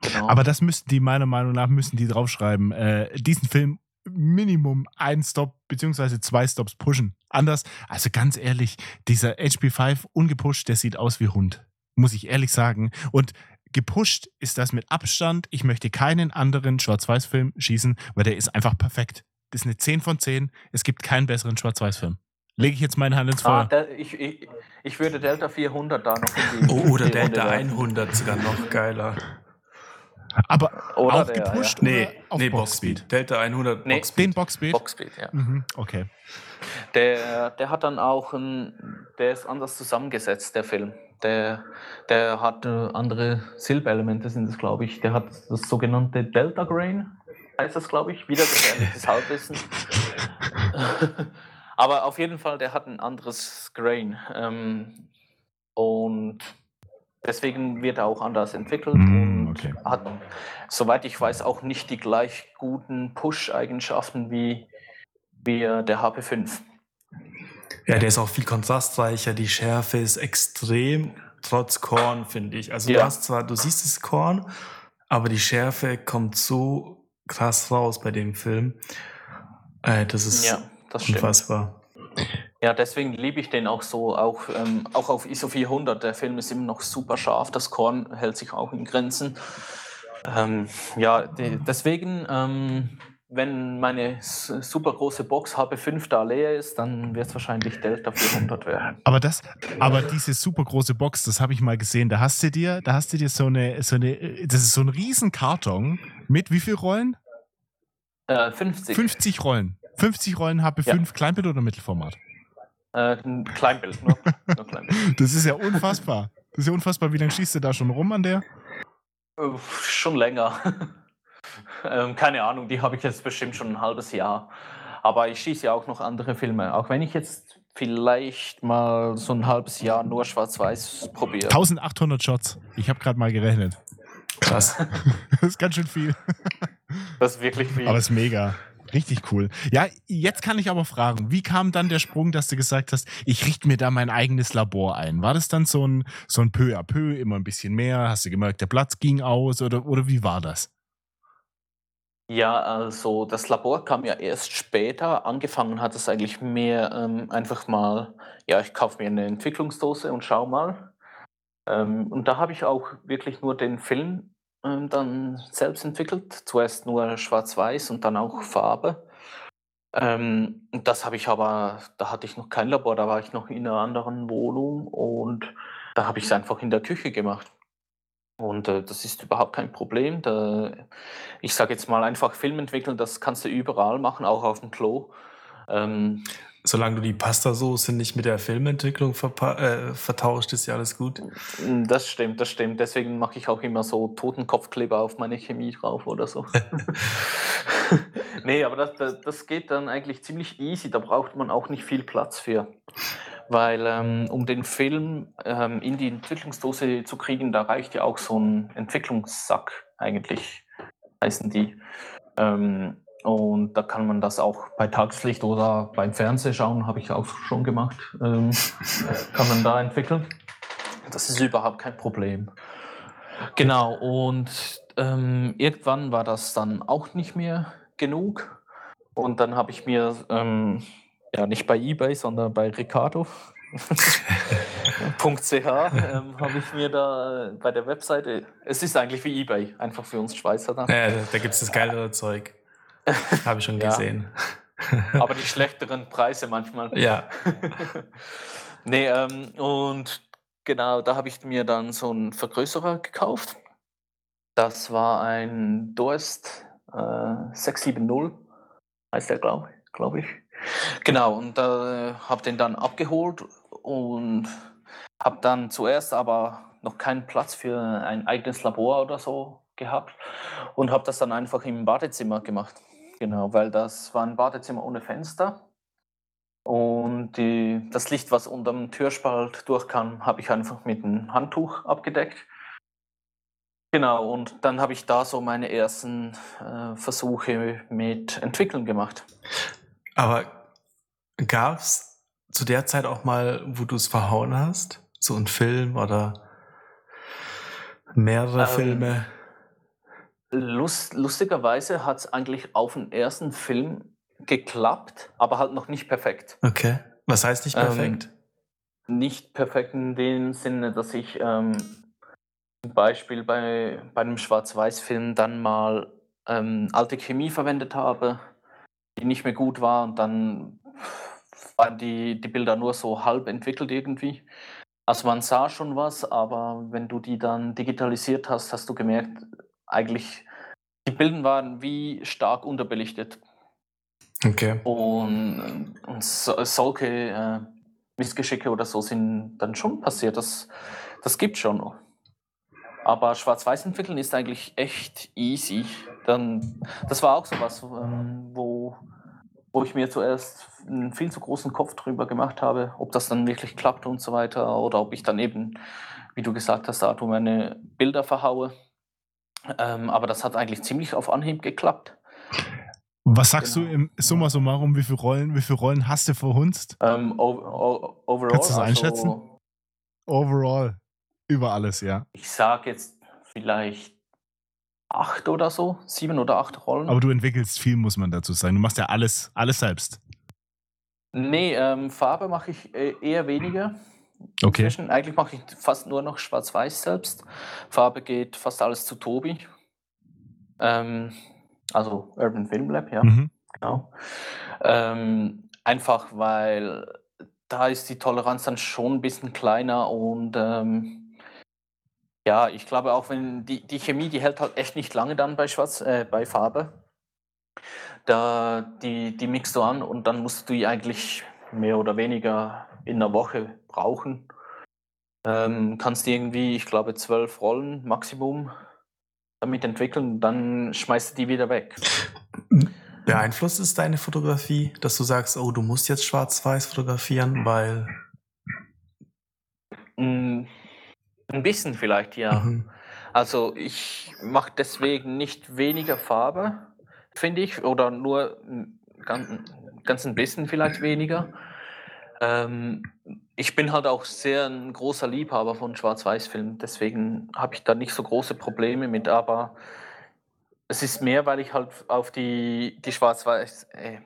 Genau. Aber das müssten die, meiner Meinung nach, müssen die draufschreiben. Äh, diesen Film Minimum ein Stop beziehungsweise zwei Stops pushen. Anders, also ganz ehrlich, dieser HP5 ungepusht, der sieht aus wie Hund. Muss ich ehrlich sagen. Und gepusht ist das mit Abstand. Ich möchte keinen anderen Schwarz-Weiß-Film schießen, weil der ist einfach perfekt. Das ist eine 10 von 10. Es gibt keinen besseren Schwarz-Weiß-Film. Lege ich jetzt meine Hand ins Feuer. Ah, ich, ich, ich, würde Delta 400 da noch in die Oh, oder Delta 100 sogar noch geiler. Aber Oder auch der, gepusht? Ja. Nee, auf nee Boxspeed. Delta 100 nee. Boxspeed. Den Boxspeed? Boxspeed, ja. Mhm, okay. Der, der hat dann auch ein, der ist anders zusammengesetzt, der Film. Der, der hat äh, andere Silberelemente, sind es, glaube ich. Der hat das sogenannte Delta Grain, heißt das, glaube ich. Wieder gefährliches Halbwissen. Aber auf jeden Fall, der hat ein anderes Grain. Ähm, und Deswegen wird er auch anders entwickelt mm, okay. hat, soweit ich weiß, auch nicht die gleich guten Push-Eigenschaften wie, wie der HP5. Ja, der ist auch viel kontrastreicher, die Schärfe ist extrem, trotz Korn, finde ich. Also ja. du hast zwar, du siehst das Korn, aber die Schärfe kommt so krass raus bei dem Film. Äh, das ist Ja, das unfassbar. Ja, deswegen liebe ich den auch so, auch, ähm, auch auf ISO 400. Der Film ist immer noch super scharf, das Korn hält sich auch in Grenzen. Ähm, ja, de deswegen, ähm, wenn meine super große Box HB5 da leer ist, dann wird es wahrscheinlich Delta 400 werden. Aber das, aber diese super große Box, das habe ich mal gesehen. Da hast du dir, da hast du dir so eine, so eine, das ist so ein riesen Karton mit wie viel Rollen? Äh, 50. 50 Rollen. 50 Rollen HP5, Kleinbild oder Mittelformat? Äh, ein Kleinbild, nur, nur Kleinbild. Das ist ja unfassbar. Das ist ja unfassbar. Wie lange schießt du da schon rum an der? Schon länger. ähm, keine Ahnung, die habe ich jetzt bestimmt schon ein halbes Jahr. Aber ich schieße ja auch noch andere Filme. Auch wenn ich jetzt vielleicht mal so ein halbes Jahr nur schwarz-weiß probiere. 1800 Shots. Ich habe gerade mal gerechnet. Krass. Das ist ganz schön viel. Das ist wirklich viel. Aber es ist mega. Richtig cool. Ja, jetzt kann ich aber fragen, wie kam dann der Sprung, dass du gesagt hast, ich richte mir da mein eigenes Labor ein? War das dann so ein, so ein peu à peu, immer ein bisschen mehr? Hast du gemerkt, der Platz ging aus oder, oder wie war das? Ja, also das Labor kam ja erst später. Angefangen hat es eigentlich mehr ähm, einfach mal, ja, ich kaufe mir eine Entwicklungsdose und schau mal. Ähm, und da habe ich auch wirklich nur den Film ähm, dann selbst entwickelt. Zuerst nur schwarz-weiß und dann auch Farbe. Ähm, das habe ich aber, da hatte ich noch kein Labor, da war ich noch in einer anderen Wohnung und da habe ich es einfach in der Küche gemacht. Und äh, das ist überhaupt kein Problem. Da, ich sage jetzt mal einfach Film entwickeln, das kannst du überall machen, auch auf dem Klo. Ähm, Solange du die Pastasoße nicht mit der Filmentwicklung äh, vertauscht, ist ja alles gut. das stimmt, das stimmt. Deswegen mache ich auch immer so Totenkopfkleber auf meine Chemie drauf oder so. nee, aber das, das, das geht dann eigentlich ziemlich easy. Da braucht man auch nicht viel Platz für. Weil ähm, um den Film ähm, in die Entwicklungsdose zu kriegen, da reicht ja auch so ein Entwicklungssack eigentlich, heißen die. Ähm, und da kann man das auch bei Tageslicht oder beim Fernsehschauen, habe ich auch schon gemacht, ähm, kann man da entwickeln. Das ist überhaupt kein Problem. Genau, und ähm, irgendwann war das dann auch nicht mehr genug. Und dann habe ich mir, ähm, ja nicht bei eBay, sondern bei Ricardo. .ch ähm, habe ich mir da äh, bei der Webseite, es ist eigentlich wie eBay, einfach für uns Schweizer dann. Ja, da, da gibt es das geilere Zeug. Habe ich schon gesehen. Aber die schlechteren Preise manchmal. Ja. Nee, ähm, und genau, da habe ich mir dann so einen Vergrößerer gekauft. Das war ein Durst äh, 670, heißt der, glaube glaub ich. Genau, und äh, habe den dann abgeholt und habe dann zuerst aber noch keinen Platz für ein eigenes Labor oder so gehabt und habe das dann einfach im Badezimmer gemacht. Genau, weil das war ein Badezimmer ohne Fenster. Und die, das Licht, was unterm Türspalt durchkam, habe ich einfach mit einem Handtuch abgedeckt. Genau, und dann habe ich da so meine ersten äh, Versuche mit Entwickeln gemacht. Aber gab es zu der Zeit auch mal, wo du es verhauen hast? So ein Film oder mehrere Ähm, Filme? Lust, lustigerweise hat es eigentlich auf den ersten Film geklappt, aber halt noch nicht perfekt. Okay. Was heißt nicht ähm, perfekt? Nicht perfekt in dem Sinne, dass ich ähm, zum Beispiel bei, bei einem Schwarz-Weiß-Film dann mal ähm, alte Chemie verwendet habe, die nicht mehr gut war und dann waren die, die Bilder nur so halb entwickelt irgendwie. Also man sah schon was, aber wenn du die dann digitalisiert hast, hast du gemerkt, eigentlich die Bilder waren wie stark unterbelichtet. okay. Und, und so, solche äh, Missgeschicke oder so sind dann schon passiert. Das, das gibt schon noch. Aber Schwarz-Weiß entwickeln ist eigentlich echt easy. Dann, das war auch so was, ähm, wo, wo ich mir zuerst einen viel zu großen Kopf drüber gemacht habe, ob das dann wirklich klappt und so weiter. Oder ob ich dann eben, wie du gesagt hast, Arthur, meine Bilder verhaue. Ähm, aber das hat eigentlich ziemlich auf Anhieb geklappt. Was sagst Genau. du im Summa summarum, wie viele Rollen, wie viele Rollen hast du verhunzt? Ähm, o- o- overall, Kannst du das also, einschätzen? Overall. Über alles, ja. Ich sage jetzt vielleicht acht oder so, sieben oder acht Rollen. Aber du entwickelst viel, muss man dazu sagen. Du machst ja alles, alles selbst. Nee, ähm, Farbe mache ich äh, eher weniger. Okay. Inzwischen. Eigentlich mache ich fast nur noch Schwarz-Weiß selbst. Farbe geht fast alles zu Tobi. Ähm, also Urban Film Lab, ja. Mhm. Genau. Ähm, einfach weil da ist die Toleranz dann schon ein bisschen kleiner und ähm, ja, ich glaube auch, wenn die, die Chemie, die hält halt echt nicht lange dann bei Schwarz, äh, bei Farbe. Da die, die mixt du an und dann musst du die eigentlich mehr oder weniger in einer Woche brauchen. Ähm, kannst irgendwie, ich glaube, zwölf Rollen Maximum damit entwickeln, dann schmeißt du die wieder weg. Beeinflusst es deine Fotografie, dass du sagst, oh, du musst jetzt schwarz-weiß fotografieren, weil. Mm, Ein bisschen vielleicht, ja. Mhm. Also ich mache deswegen nicht weniger Farbe, finde ich, oder nur ganz, ganz ein bisschen vielleicht weniger. Ähm, ich bin halt auch sehr ein großer Liebhaber von Schwarz-Weiß-Filmen, deswegen habe ich da nicht so große Probleme mit, aber es ist mehr, weil ich halt auf die, die Schwarz-Weiß, äh,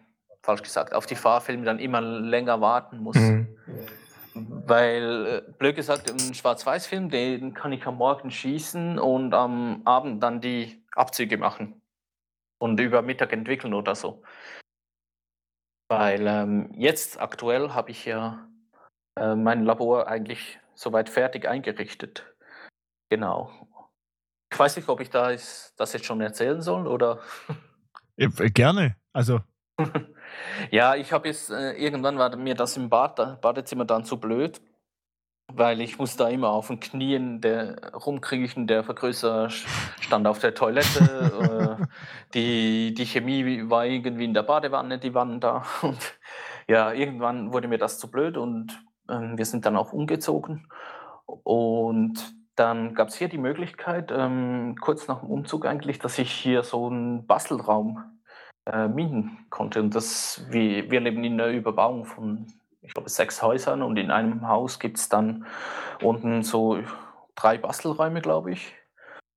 falsch gesagt, auf die Fahrfilme dann immer länger warten muss. Mhm. Weil, äh, blöd gesagt, ein Schwarz-Weiß-Film, den kann ich am Morgen schießen und am Abend dann die Abzüge machen. Und über Mittag entwickeln oder so. Weil ähm, jetzt aktuell habe ich ja äh, mein Labor eigentlich soweit fertig eingerichtet. Genau. Ich weiß nicht, ob ich da ist, das jetzt schon erzählen soll oder. Äh, Gerne. Also, Ja, ich habe jetzt, äh, irgendwann war mir das im Bad, Badezimmer dann zu blöd, weil ich muss da immer auf den Knien der, rumkriechen, der Vergrößer stand auf der Toilette, äh, die, die Chemie war irgendwie in der Badewanne, die waren da und ja, irgendwann wurde mir das zu blöd und ähm, wir sind dann auch umgezogen und dann gab es hier die Möglichkeit, ähm, kurz nach dem Umzug eigentlich, dass ich hier so einen Bastelraum äh, mieten konnte. Und das, wir, wir leben in der Überbauung von, ich glaube, sechs Häusern und in einem Haus gibt es dann unten so drei Bastelräume, glaube ich.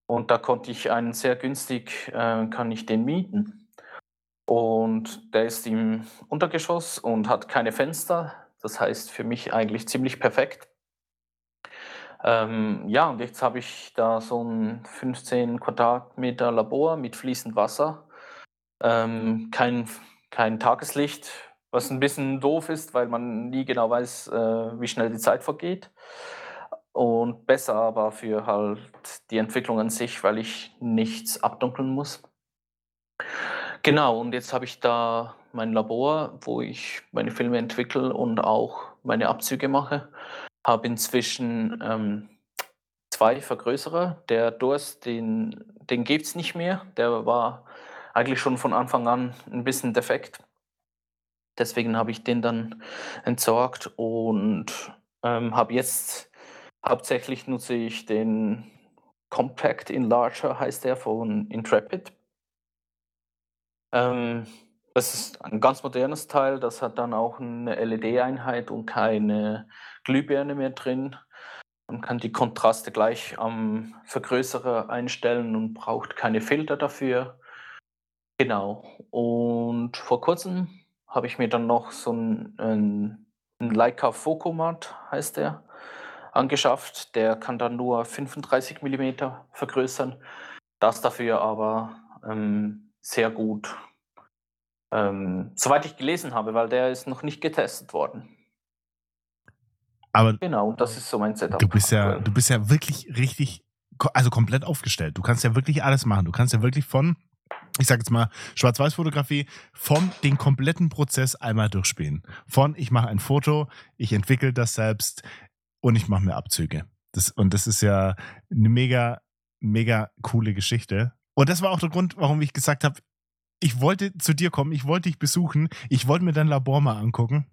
Und da konnte ich einen sehr günstig, äh, kann ich den mieten. Und der ist im Untergeschoss und hat keine Fenster. Das heißt für mich eigentlich ziemlich perfekt. Ähm, ja, und jetzt habe ich da so ein 15 Quadratmeter Labor mit fließend Wasser. Ähm, kein, kein Tageslicht, was ein bisschen doof ist, weil man nie genau weiß, äh, wie schnell die Zeit vergeht. Und besser aber für halt die Entwicklung an sich, weil ich nichts abdunkeln muss. Genau, und jetzt habe ich da mein Labor, wo ich meine Filme entwickle und auch meine Abzüge mache. Habe inzwischen ähm, zwei Vergrößerer. Der Durst, den, den gibt es nicht mehr. Der war eigentlich schon von Anfang an ein bisschen defekt. Deswegen habe ich den dann entsorgt und ähm, habe jetzt hauptsächlich nutze ich den Compact Enlarger, heißt der von Intrepid. Ähm, das ist ein ganz modernes Teil, das hat dann auch eine LED-Einheit und keine Glühbirne mehr drin. Man kann die Kontraste gleich am Vergrößerer einstellen und braucht keine Filter dafür. Genau. Und vor kurzem habe ich mir dann noch so einen, einen, einen Leica Focomat, heißt der, angeschafft. Der kann dann nur 35 mm vergrößern. Das dafür aber ähm, sehr gut. Ähm, soweit ich gelesen habe, weil der ist noch nicht getestet worden. aber Genau, und das ist so mein Setup. du bist ja, du bist ja wirklich richtig, also komplett aufgestellt. Du kannst ja wirklich alles machen. Du kannst ja wirklich von, ich sag jetzt mal, Schwarz-Weiß-Fotografie, von den kompletten Prozess einmal durchspielen. Von, ich mache ein Foto, ich entwickle das selbst und ich mache mir Abzüge. Das, und das ist ja eine mega, mega coole Geschichte. Und das war auch der Grund, warum ich gesagt habe, ich wollte zu dir kommen, ich wollte dich besuchen, ich wollte mir dein Labor mal angucken.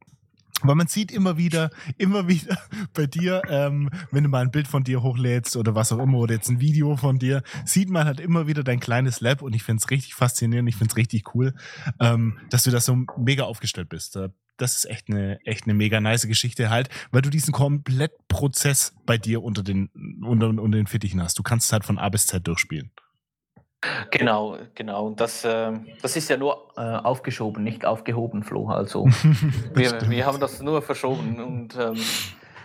Weil man sieht immer wieder, immer wieder bei dir, ähm, wenn du mal ein Bild von dir hochlädst oder was auch immer, oder jetzt ein Video von dir, sieht man halt immer wieder dein kleines Lab und ich finde es richtig faszinierend, ich finde es richtig cool, ähm, dass du das so mega aufgestellt bist. Äh, Das ist echt eine, echt eine mega nice Geschichte halt, weil du diesen Komplettprozess bei dir unter den, unter, unter den Fittichen hast. Du kannst es halt von A bis Z durchspielen. Genau, genau. Und das, äh, das ist ja nur äh, aufgeschoben, nicht aufgehoben, Flo. Also wir, wir haben das nur verschoben und ähm,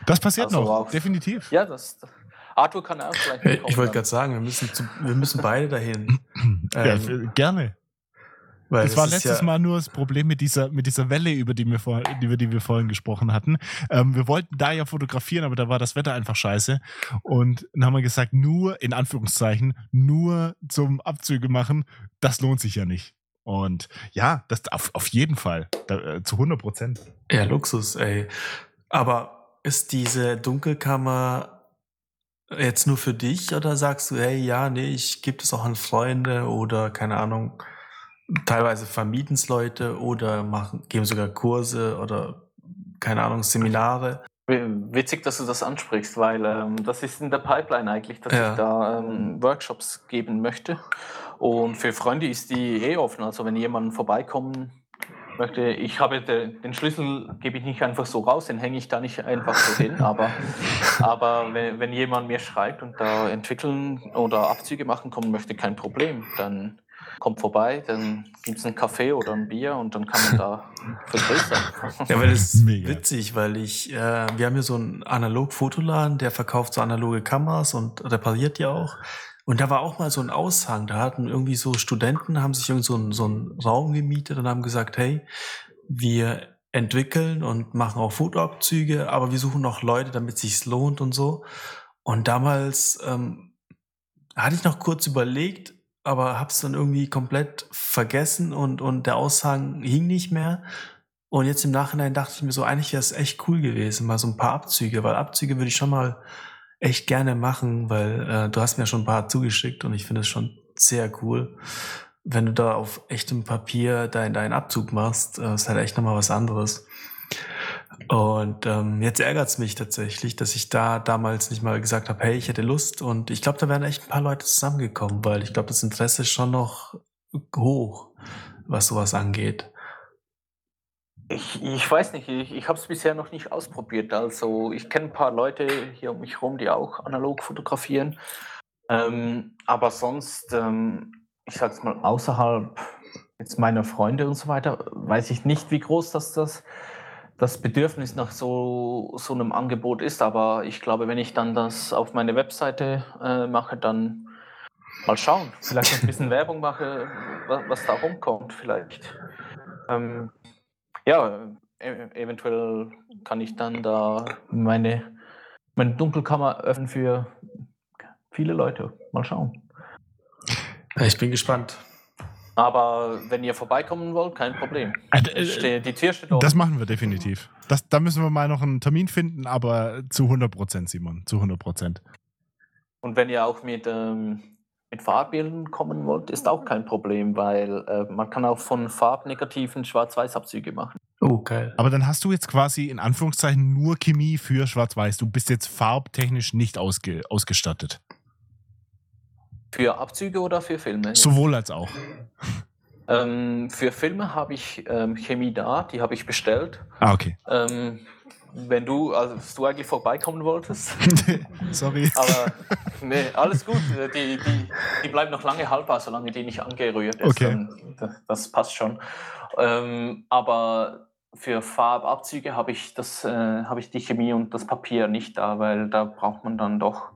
das passiert also noch, auch, definitiv. Ja, das. Arthur kann auch gleich mitkommen. Ich wollte gerade sagen, wir müssen, zu, wir müssen beide dahin. ja, ähm, gerne. Weil das, war letztes ja Mal nur das Problem mit dieser, mit dieser Welle, über die wir, vor, wir, die wir vorhin gesprochen hatten. Ähm, wir wollten da ja fotografieren, aber da war das Wetter einfach scheiße. Und dann haben wir gesagt, nur, in Anführungszeichen, nur zum Abzüge machen, das lohnt sich ja nicht. Und ja, das auf, auf jeden Fall, da, äh, zu 100 Prozent. Ja, Luxus, ey. Aber ist diese Dunkelkammer jetzt nur für dich oder sagst du, hey, ja, nee, ich gebe das auch an Freunde oder keine Ahnung, teilweise vermieten es Leute oder machen, geben sogar Kurse oder keine Ahnung, Seminare. Witzig, dass du das ansprichst, weil ähm, das ist in der Pipeline eigentlich, dass ja. ich da ähm, Workshops geben möchte. Und für Freunde ist die eh offen. Also wenn jemand vorbeikommen möchte, ich habe de, den Schlüssel, gebe ich nicht einfach so raus, den hänge ich da nicht einfach so hin. Aber, aber wenn, wenn jemand mir schreibt und da entwickeln oder Abzüge machen kommen möchte, kein Problem. Dann kommt vorbei, dann gibt es einen Kaffee oder ein Bier und dann kann man da vergrößern. Ja, weil das ist Mega. witzig, weil ich, äh, wir haben hier so einen Analog-Fotoladen, der verkauft so analoge Kameras und repariert die auch. Und da war auch mal so ein Aushang, da hatten irgendwie so Studenten, haben sich irgendwie so einen, so einen Raum gemietet und haben gesagt, hey, wir entwickeln und machen auch Fotoabzüge, aber wir suchen noch Leute, damit es sich lohnt und so. Und damals ähm, hatte ich noch kurz überlegt, aber hab's dann irgendwie komplett vergessen und, und der Aushang hing nicht mehr. Und jetzt im Nachhinein dachte ich mir so, eigentlich wäre es echt cool gewesen, mal so ein paar Abzüge, weil Abzüge würde ich schon mal echt gerne machen, weil äh, du hast mir schon ein paar zugeschickt und ich finde es schon sehr cool. Wenn du da auf echtem Papier deinen dein Abzug machst, äh, ist halt echt nochmal was anderes. Und ähm, jetzt ärgert es mich tatsächlich, dass ich da damals nicht mal gesagt habe, hey, ich hätte Lust. Und ich glaube, da wären echt ein paar Leute zusammengekommen, weil ich glaube, das Interesse ist schon noch hoch, was sowas angeht. Ich, ich weiß nicht, ich, ich habe es bisher noch nicht ausprobiert. Also ich kenne ein paar Leute hier um mich herum, die auch analog fotografieren. Ähm, aber sonst, ähm, ich sag's mal, außerhalb jetzt meiner Freunde und so weiter, weiß ich nicht, wie groß das, das das Bedürfnis nach so, so einem Angebot ist. Aber ich glaube, wenn ich dann das auf meine Webseite äh, mache, dann mal schauen. Vielleicht ein bisschen Werbung mache, was, was da rumkommt vielleicht. Ähm, ja, e eventuell kann ich dann da meine, meine Dunkelkammer öffnen für viele Leute. Mal schauen. Ich bin gespannt. Aber wenn ihr vorbeikommen wollt, kein Problem. Äh, die Tür steht offen. Das machen wir definitiv. Das, da müssen wir mal noch einen Termin finden, aber zu 100 Prozent, Simon. Zu 100 Prozent. Und wenn ihr auch mit, ähm, mit Farbbildern kommen wollt, ist auch kein Problem, weil äh, man kann auch von farbnegativen Schwarz-Weiß-Abzüge machen. Oh, geil. Aber dann hast du jetzt quasi in Anführungszeichen nur Chemie für Schwarz-Weiß. Du bist jetzt farbtechnisch nicht ausge ausgestattet. Für Abzüge oder für Filme? Sowohl als auch. Ähm, für Filme habe ich ähm, Chemie da, die habe ich bestellt. Ah, okay. Ähm, wenn du, also du eigentlich vorbeikommen wolltest. Sorry. Aber nee, alles gut. Die, die, die bleibt noch lange haltbar, solange die nicht angerührt ist. Okay. Das, passt schon. Ähm, aber für Farbabzüge habe ich das, äh, habe ich die Chemie und das Papier nicht da, weil da braucht man dann doch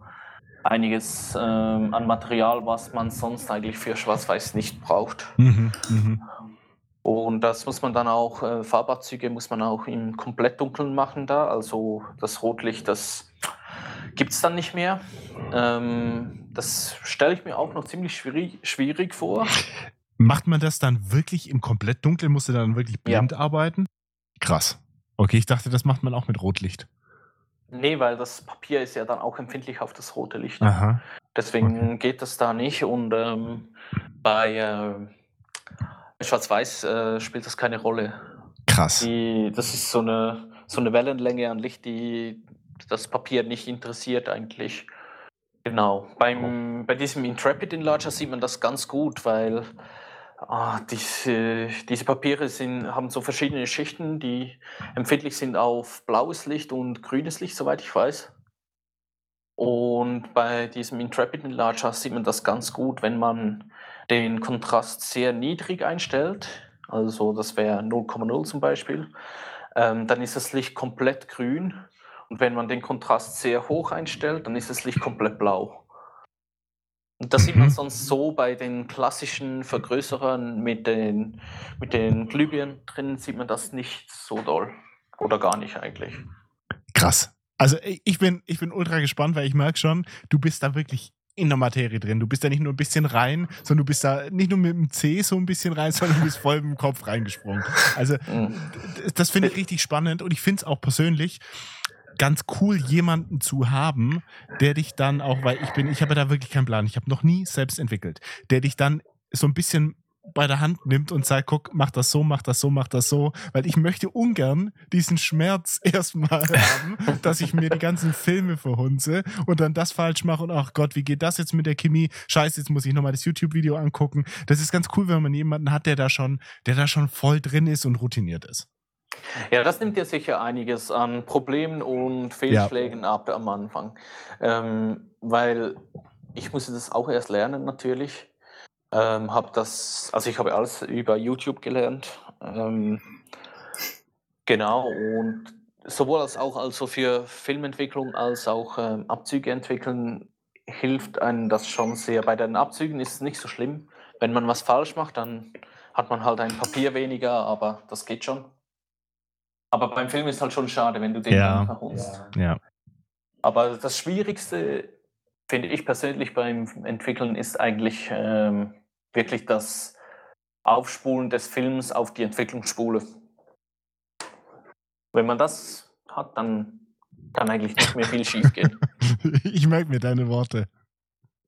einiges ähm, an Material, was man sonst eigentlich für Schwarz-Weiß nicht braucht. Mhm, mh. Und das muss man dann auch, äh, Farbabzüge muss man auch im komplett Dunkeln machen da. Also das Rotlicht, das gibt es dann nicht mehr. Ähm, das stelle ich mir auch noch ziemlich schwierig, schwierig vor. Macht man das dann wirklich im komplett Dunkeln? Musst du dann wirklich blind ja. arbeiten? Krass. Okay, ich dachte, das macht man auch mit Rotlicht. Nee, weil das Papier ist ja dann auch empfindlich auf das rote Licht. Aha. Deswegen okay. geht das da nicht. Und ähm, bei äh, Schwarz-Weiß äh, spielt das keine Rolle. Krass. Die, das ist so eine, so eine Wellenlänge an Licht, die das Papier nicht interessiert eigentlich. Genau. Beim, bei diesem Intrepid Enlarger sieht man das ganz gut, weil Ah, diese, diese Papiere sind, haben so verschiedene Schichten, die empfindlich sind auf blaues Licht und grünes Licht, soweit ich weiß. Und bei diesem Intrepid Enlarger sieht man das ganz gut, wenn man den Kontrast sehr niedrig einstellt. Also das wäre 0,0 zum Beispiel. Ähm, dann ist das Licht komplett grün. Und wenn man den Kontrast sehr hoch einstellt, dann ist das Licht komplett blau. Und das sieht man Mhm. sonst so bei den klassischen Vergrößerern mit den, mit den Glühbirnen drin, sieht man das nicht so doll. Oder gar nicht eigentlich. Krass. Also ich bin, ich bin ultra gespannt, weil ich merke schon, du bist da wirklich in der Materie drin. Du bist da nicht nur ein bisschen rein, sondern du bist da nicht nur mit dem C so ein bisschen rein, sondern du bist voll mit dem Kopf reingesprungen. Also Mhm. das finde ich richtig spannend und ich finde es auch persönlich ganz cool, jemanden zu haben, der dich dann auch, weil ich bin, ich habe da wirklich keinen Plan, ich habe noch nie selbst entwickelt, der dich dann so ein bisschen bei der Hand nimmt und sagt, guck, mach das so, mach das so, mach das so, weil ich möchte ungern diesen Schmerz erstmal haben, dass ich mir die ganzen Filme verhunze und dann das falsch mache und ach Gott, wie geht das jetzt mit der Chemie? Scheiße, jetzt muss ich nochmal das YouTube-Video angucken. Das ist ganz cool, wenn man jemanden hat, der da schon, der da schon voll drin ist und routiniert ist. Ja, das nimmt dir sicher einiges an Problemen und Fehlschlägen ab am Anfang. Ähm, weil ich musste das auch erst lernen natürlich. Ähm, hab das, also ich habe alles über YouTube gelernt. Ähm, genau, und sowohl als auch also für Filmentwicklung als auch ähm, Abzüge entwickeln hilft einem das schon sehr. Bei den Abzügen ist es nicht so schlimm. Wenn man was falsch macht, dann hat man halt ein Papier weniger, aber das geht schon. Aber beim Film ist halt schon schade, wenn du den Ja. verhunzt. Ja. Aber das Schwierigste, finde ich persönlich beim Entwickeln, ist eigentlich ähm, wirklich das Aufspulen des Films auf die Entwicklungsspule. Wenn man das hat, dann kann eigentlich nicht mehr viel schief gehen. Ich merke mir deine Worte.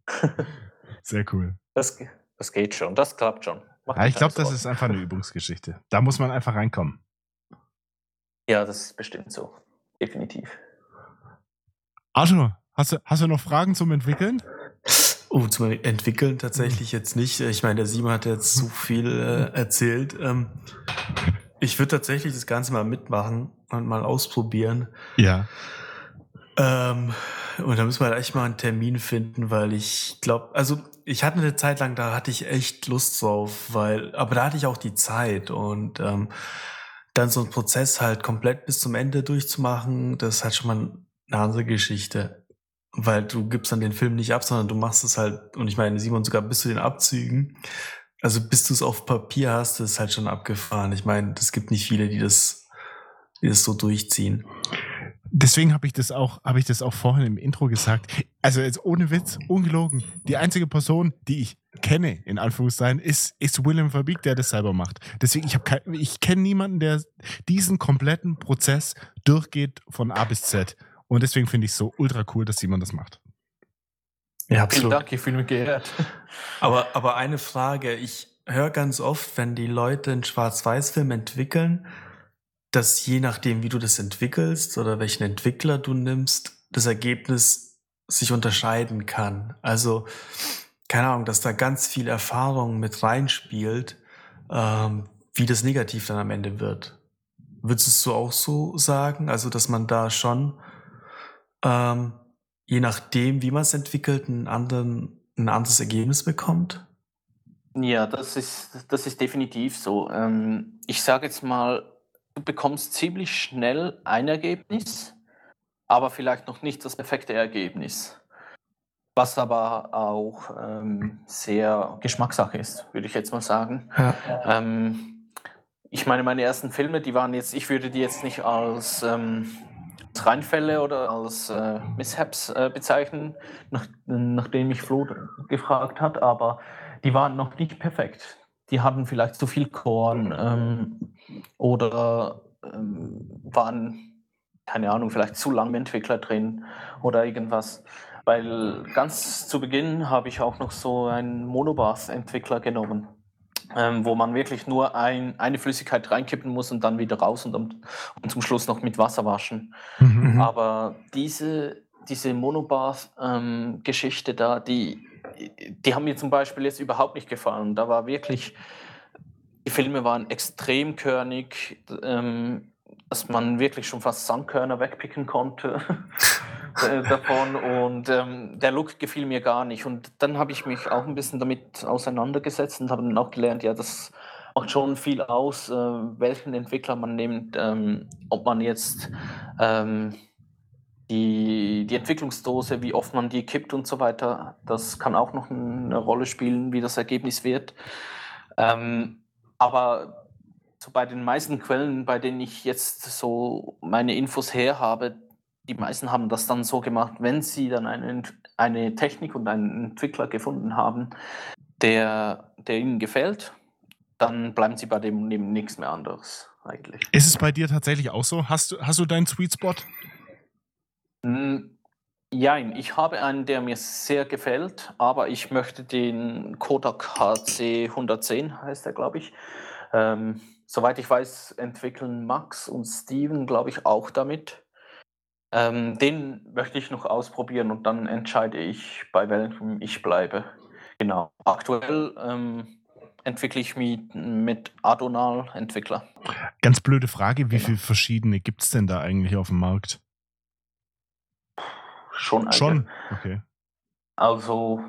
Sehr cool. Das, das geht schon, das klappt schon. Ja, ich glaube, das ist einfach eine Übungsgeschichte. Da muss man einfach reinkommen. Ja, das ist bestimmt so. Definitiv. Arthur, hast du, hast du noch Fragen zum Entwickeln? Oh, zum Entwickeln tatsächlich jetzt nicht. Ich meine, der Simon hat jetzt so viel äh, erzählt. Ähm, ich würde tatsächlich das Ganze mal mitmachen und mal ausprobieren. Ja. Ähm, und da müssen wir halt echt mal einen Termin finden, weil ich glaube, also ich hatte eine Zeit lang, da hatte ich echt Lust drauf, weil, aber da hatte ich auch die Zeit und ähm, dann so einen Prozess halt komplett bis zum Ende durchzumachen, das ist halt schon mal eine andere Geschichte. Weil du gibst dann den Film nicht ab, sondern du machst es halt, und ich meine, Simon, sogar bis zu den Abzügen, also bis du es auf Papier hast, ist halt schon abgefahren. Ich meine, es gibt nicht viele, die das, die das so durchziehen. Deswegen habe ich das auch, habe ich das auch vorhin im Intro gesagt. Also jetzt ohne Witz, ungelogen. Die einzige Person, die ich kenne, in Anführungszeichen, ist, ist William Verbeek, der das selber macht. Deswegen, ich habe kein, ich kenne niemanden, der diesen kompletten Prozess durchgeht von A bis Z. Und deswegen finde ich es so ultra cool, dass jemand das macht. Ja, Vielen Dank, ich fühle mich geehrt. Aber, aber eine Frage, ich höre ganz oft, wenn die Leute einen Schwarz-Weiß-Film entwickeln, dass je nachdem, wie du das entwickelst oder welchen Entwickler du nimmst, das Ergebnis sich unterscheiden kann. Also, keine Ahnung, dass da ganz viel Erfahrung mit reinspielt, ähm, wie das negativ dann am Ende wird. Würdest du auch so sagen? Also, dass man da schon, ähm, je nachdem, wie man es entwickelt, einen anderen, ein anderes Ergebnis bekommt? Ja, das ist, das ist definitiv so. Ähm, ich sage jetzt mal, du bekommst ziemlich schnell ein Ergebnis, aber vielleicht noch nicht das perfekte Ergebnis. Was aber auch ähm, sehr Geschmackssache ist, würde ich jetzt mal sagen. Ja. Ähm, ich meine, meine ersten Filme, die waren jetzt, ich würde die jetzt nicht als, ähm, als Reinfälle oder als äh, Mishaps äh, bezeichnen, nach, nachdem mich Flo gefragt hat, aber die waren noch nicht perfekt. Die hatten vielleicht zu viel Korn ähm, oder ähm, waren, keine Ahnung, vielleicht zu lange Entwickler drin oder irgendwas. Weil ganz zu Beginn habe ich auch noch so einen Monobath-Entwickler genommen, ähm, wo man wirklich nur ein, eine Flüssigkeit reinkippen muss und dann wieder raus und, und, und zum Schluss noch mit Wasser waschen. Mhm. Aber diese, diese Monobath-Geschichte da, die, die haben mir zum Beispiel jetzt überhaupt nicht gefallen. Da war wirklich, die Filme waren extrem körnig, ähm, dass man wirklich schon fast Sandkörner wegpicken konnte. äh, davon und ähm, der Look gefiel mir gar nicht. Und dann habe ich mich auch ein bisschen damit auseinandergesetzt und habe dann auch gelernt, ja, das macht schon viel aus, äh, welchen Entwickler man nimmt, ähm, ob man jetzt ähm, die, die Entwicklungsdose, wie oft man die kippt und so weiter, das kann auch noch eine Rolle spielen, wie das Ergebnis wird. Ähm, aber so bei den meisten Quellen, bei denen ich jetzt so meine Infos her habe, die meisten haben das dann so gemacht, wenn sie dann eine, eine Technik und einen Entwickler gefunden haben, der, der ihnen gefällt, dann bleiben sie bei dem neben nichts mehr anderes eigentlich. Ist es bei dir tatsächlich auch so? Hast du, hast du deinen Sweet Spot? Hm, Jein, ich habe einen, der mir sehr gefällt, aber ich möchte den Kodak HC 110, heißt er, glaube ich. Ähm, soweit ich weiß, entwickeln Max und Steven, glaube ich, auch damit. Ähm, den möchte ich noch ausprobieren und dann entscheide ich, bei welchem ich bleibe. Genau. Aktuell ähm, entwickle ich mich mit Adonal-Entwickler. Ganz blöde Frage, wie genau. viele verschiedene gibt es denn da eigentlich auf dem Markt? Schon. Eine. Schon, okay. Also,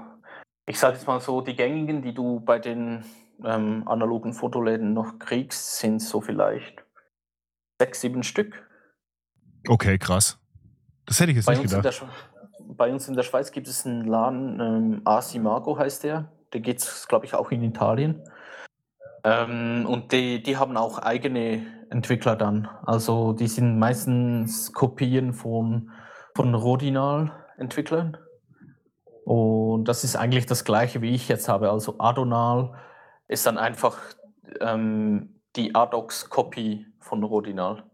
ich sage jetzt mal so, die gängigen, die du bei den ähm, analogen Fotoläden noch kriegst, sind so vielleicht sechs, sieben Stück. Okay, krass. Das hätte ich jetzt bei nicht gedacht. bei uns in der Schweiz gibt es einen Laden, ähm, Asimago heißt der. Der geht es, glaube ich, auch in Italien. Ähm, und die, die haben auch eigene Entwickler dann. Also die sind meistens Kopien von von Rodinal-Entwicklern. Und das ist eigentlich das gleiche, wie ich jetzt habe. Also Adonal ist dann einfach ähm, die Adox-Copy von Rodinal.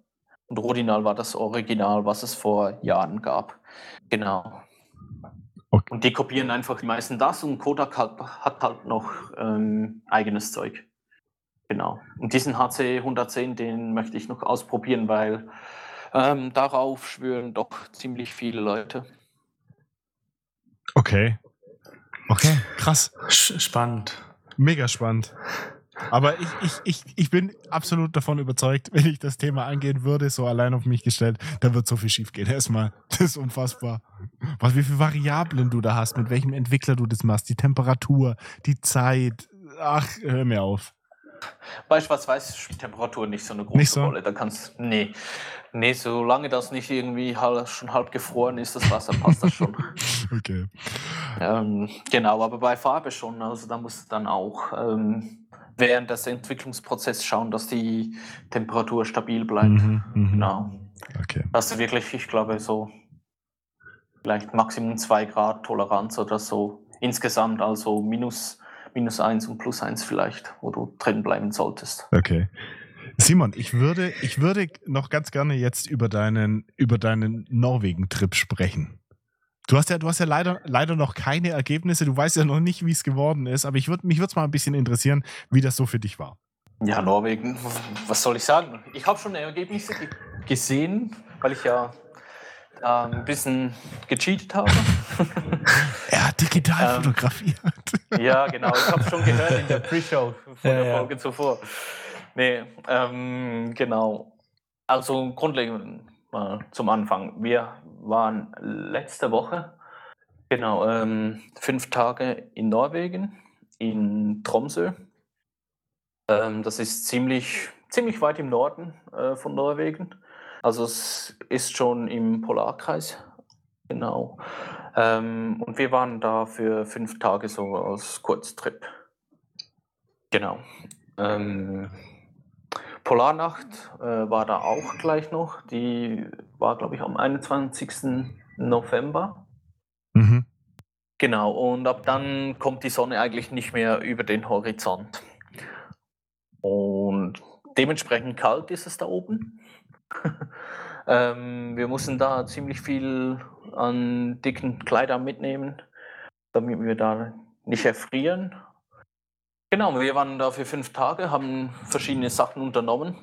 Und Rodinal war das Original, was es vor Jahren gab. Genau. Okay. Und die kopieren einfach die meisten das und Kodak hat, hat halt noch ähm, eigenes Zeug. Genau. Und diesen HC 110, den möchte ich noch ausprobieren, weil ähm, darauf schwören doch ziemlich viele Leute. Okay. Okay, krass. Spannend. Mega spannend. Aber ich, ich, ich, ich bin absolut davon überzeugt, wenn ich das Thema angehen würde, so allein auf mich gestellt, da wird so viel schief gehen. Erstmal, das ist unfassbar. Was, wie viele Variablen du da hast, mit welchem Entwickler du das machst, die Temperatur, die Zeit. Ach, hör mir auf. Bei Schwarz-Weiß spielt Temperatur nicht so eine große so? Rolle. Da kannst nee, nee, solange das nicht irgendwie halb, schon halb gefroren ist, das Wasser passt das schon. okay. Ähm, genau, aber bei Farbe schon. Also da musst du dann auch ähm, während des Entwicklungsprozesses schauen, dass die Temperatur stabil bleibt. Mhm, mh. Genau. Okay. Dass du wirklich, ich glaube, so vielleicht Maximum 2 Grad Toleranz oder so insgesamt, also minus minus eins und plus eins vielleicht, wo du drin bleiben solltest. Okay. Simon, ich würde, ich würde noch ganz gerne jetzt über deinen, über deinen Norwegen-Trip sprechen. Du hast ja, du hast ja leider, leider noch keine Ergebnisse. Du weißt ja noch nicht, wie es geworden ist. Aber ich würd, mich würde es mal ein bisschen interessieren, wie das so für dich war. Ja, Norwegen, was soll ich sagen? Ich habe schon Ergebnisse gesehen, weil ich ja äh, ein bisschen gecheatet habe. er hat digital ähm, fotografiert. ja, genau. Ich habe schon gehört in der Pre-Show von ja, der Folge ja. zuvor. Nee, ähm, genau. Also grundlegend mal zum Anfang. Wir waren letzte Woche, genau, ähm, fünf Tage in Norwegen, in Tromsø. Ähm, das ist ziemlich, ziemlich weit im Norden äh, von Norwegen. Also es ist schon im Polarkreis, genau. Ähm, und wir waren da für fünf Tage so als Kurztrip. Genau. Ähm, Polarnacht äh, war da auch gleich noch. Die war, glaube ich, am 21. November. Mhm. Genau, und ab dann kommt die Sonne eigentlich nicht mehr über den Horizont. Und dementsprechend kalt ist es da oben. ähm, wir mussten da ziemlich viel an dicken Kleidern mitnehmen, damit wir da nicht erfrieren. Genau, wir waren da für fünf Tage, haben verschiedene Sachen unternommen.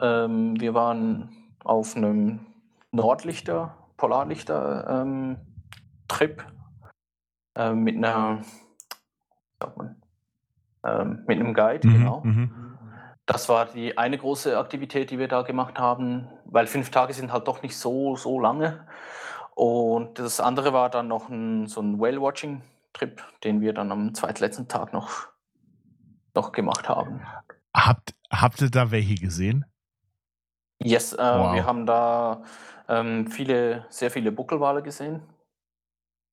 Ähm, wir waren auf einem Nordlichter, Polarlichter-Trip ähm, äh, mit einer, man, ähm, mit einem Guide, mhm, genau. Mhm. Das war die eine große Aktivität, die wir da gemacht haben, weil fünf Tage sind halt doch nicht so, so lange. Und das andere war dann noch ein, so ein Whale-Watching-Trip, den wir dann am zweitletzten Tag noch, noch gemacht haben. Habt, habt ihr da welche gesehen? Yes, äh, Wow. wir haben da ähm, viele, sehr viele Buckelwale gesehen.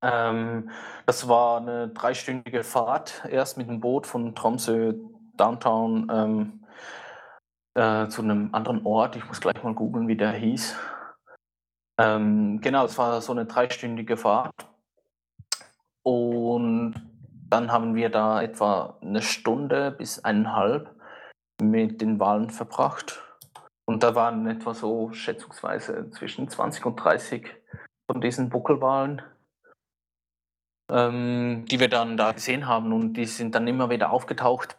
Ähm, das war eine dreistündige Fahrt, erst mit dem Boot von Tromsø Downtown ähm, äh, zu einem anderen Ort. Ich muss gleich mal googeln, wie der hieß. Ähm, genau, es war so eine dreistündige Fahrt. Und dann haben wir da etwa eine Stunde bis eineinhalb mit den Walen verbracht. Und da waren etwa so schätzungsweise zwischen 20 und 30 von diesen Buckelwalen, ähm, die wir dann da gesehen haben. Und die sind dann immer wieder aufgetaucht,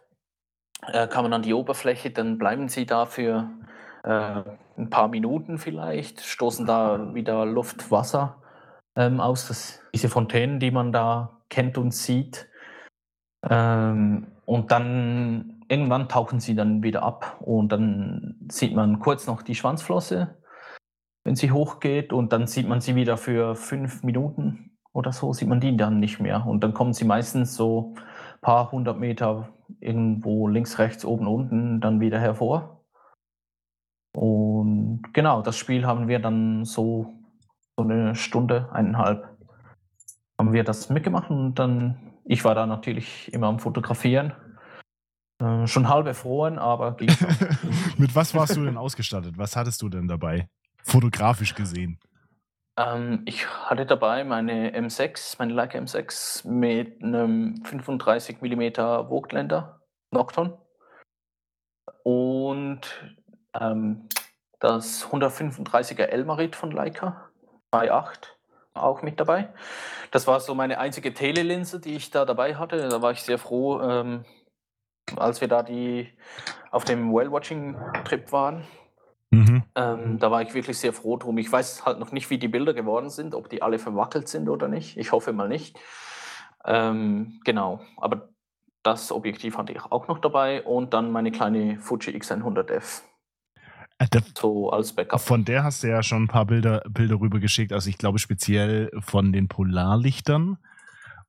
äh, kamen an die Oberfläche, dann bleiben sie da für äh, ein paar Minuten vielleicht, stoßen da wieder Luft, Wasser ähm, aus. Das, diese Fontänen, die man da kennt und sieht. Ähm, und dann irgendwann tauchen sie dann wieder ab und dann sieht man kurz noch die Schwanzflosse, wenn sie hochgeht und dann sieht man sie wieder für fünf Minuten oder so, sieht man die dann nicht mehr. Und dann kommen sie meistens so paar hundert Meter irgendwo links, rechts, oben, unten dann wieder hervor. Und genau, das Spiel haben wir dann so, so eine Stunde, eineinhalb, haben wir das mitgemacht und dann, ich war da natürlich immer am Fotografieren. Äh, schon halb erfroren, aber. Mit was warst du denn ausgestattet? Was hattest du denn dabei? Fotografisch gesehen. Ähm, ich hatte dabei meine M6, meine Leica M6 mit einem 35 mm Vogtländer Nocton und ähm, das 135er Elmarit von Leica 2.8 auch mit dabei. Das war so meine einzige Telelinse, die ich da dabei hatte. Da war ich sehr froh, ähm, als wir da die auf dem Whale-Watching-Trip waren. Mhm. Ähm, da war ich wirklich sehr froh drum. Ich weiß halt noch nicht, wie die Bilder geworden sind, ob die alle verwackelt sind oder nicht. Ich hoffe mal nicht. Ähm, genau, aber das Objektiv hatte ich auch noch dabei und dann meine kleine Fuji X100F, Äh, da- so als Backup. Von der hast du ja schon ein paar Bilder, Bilder rübergeschickt. Also ich glaube speziell von den Polarlichtern.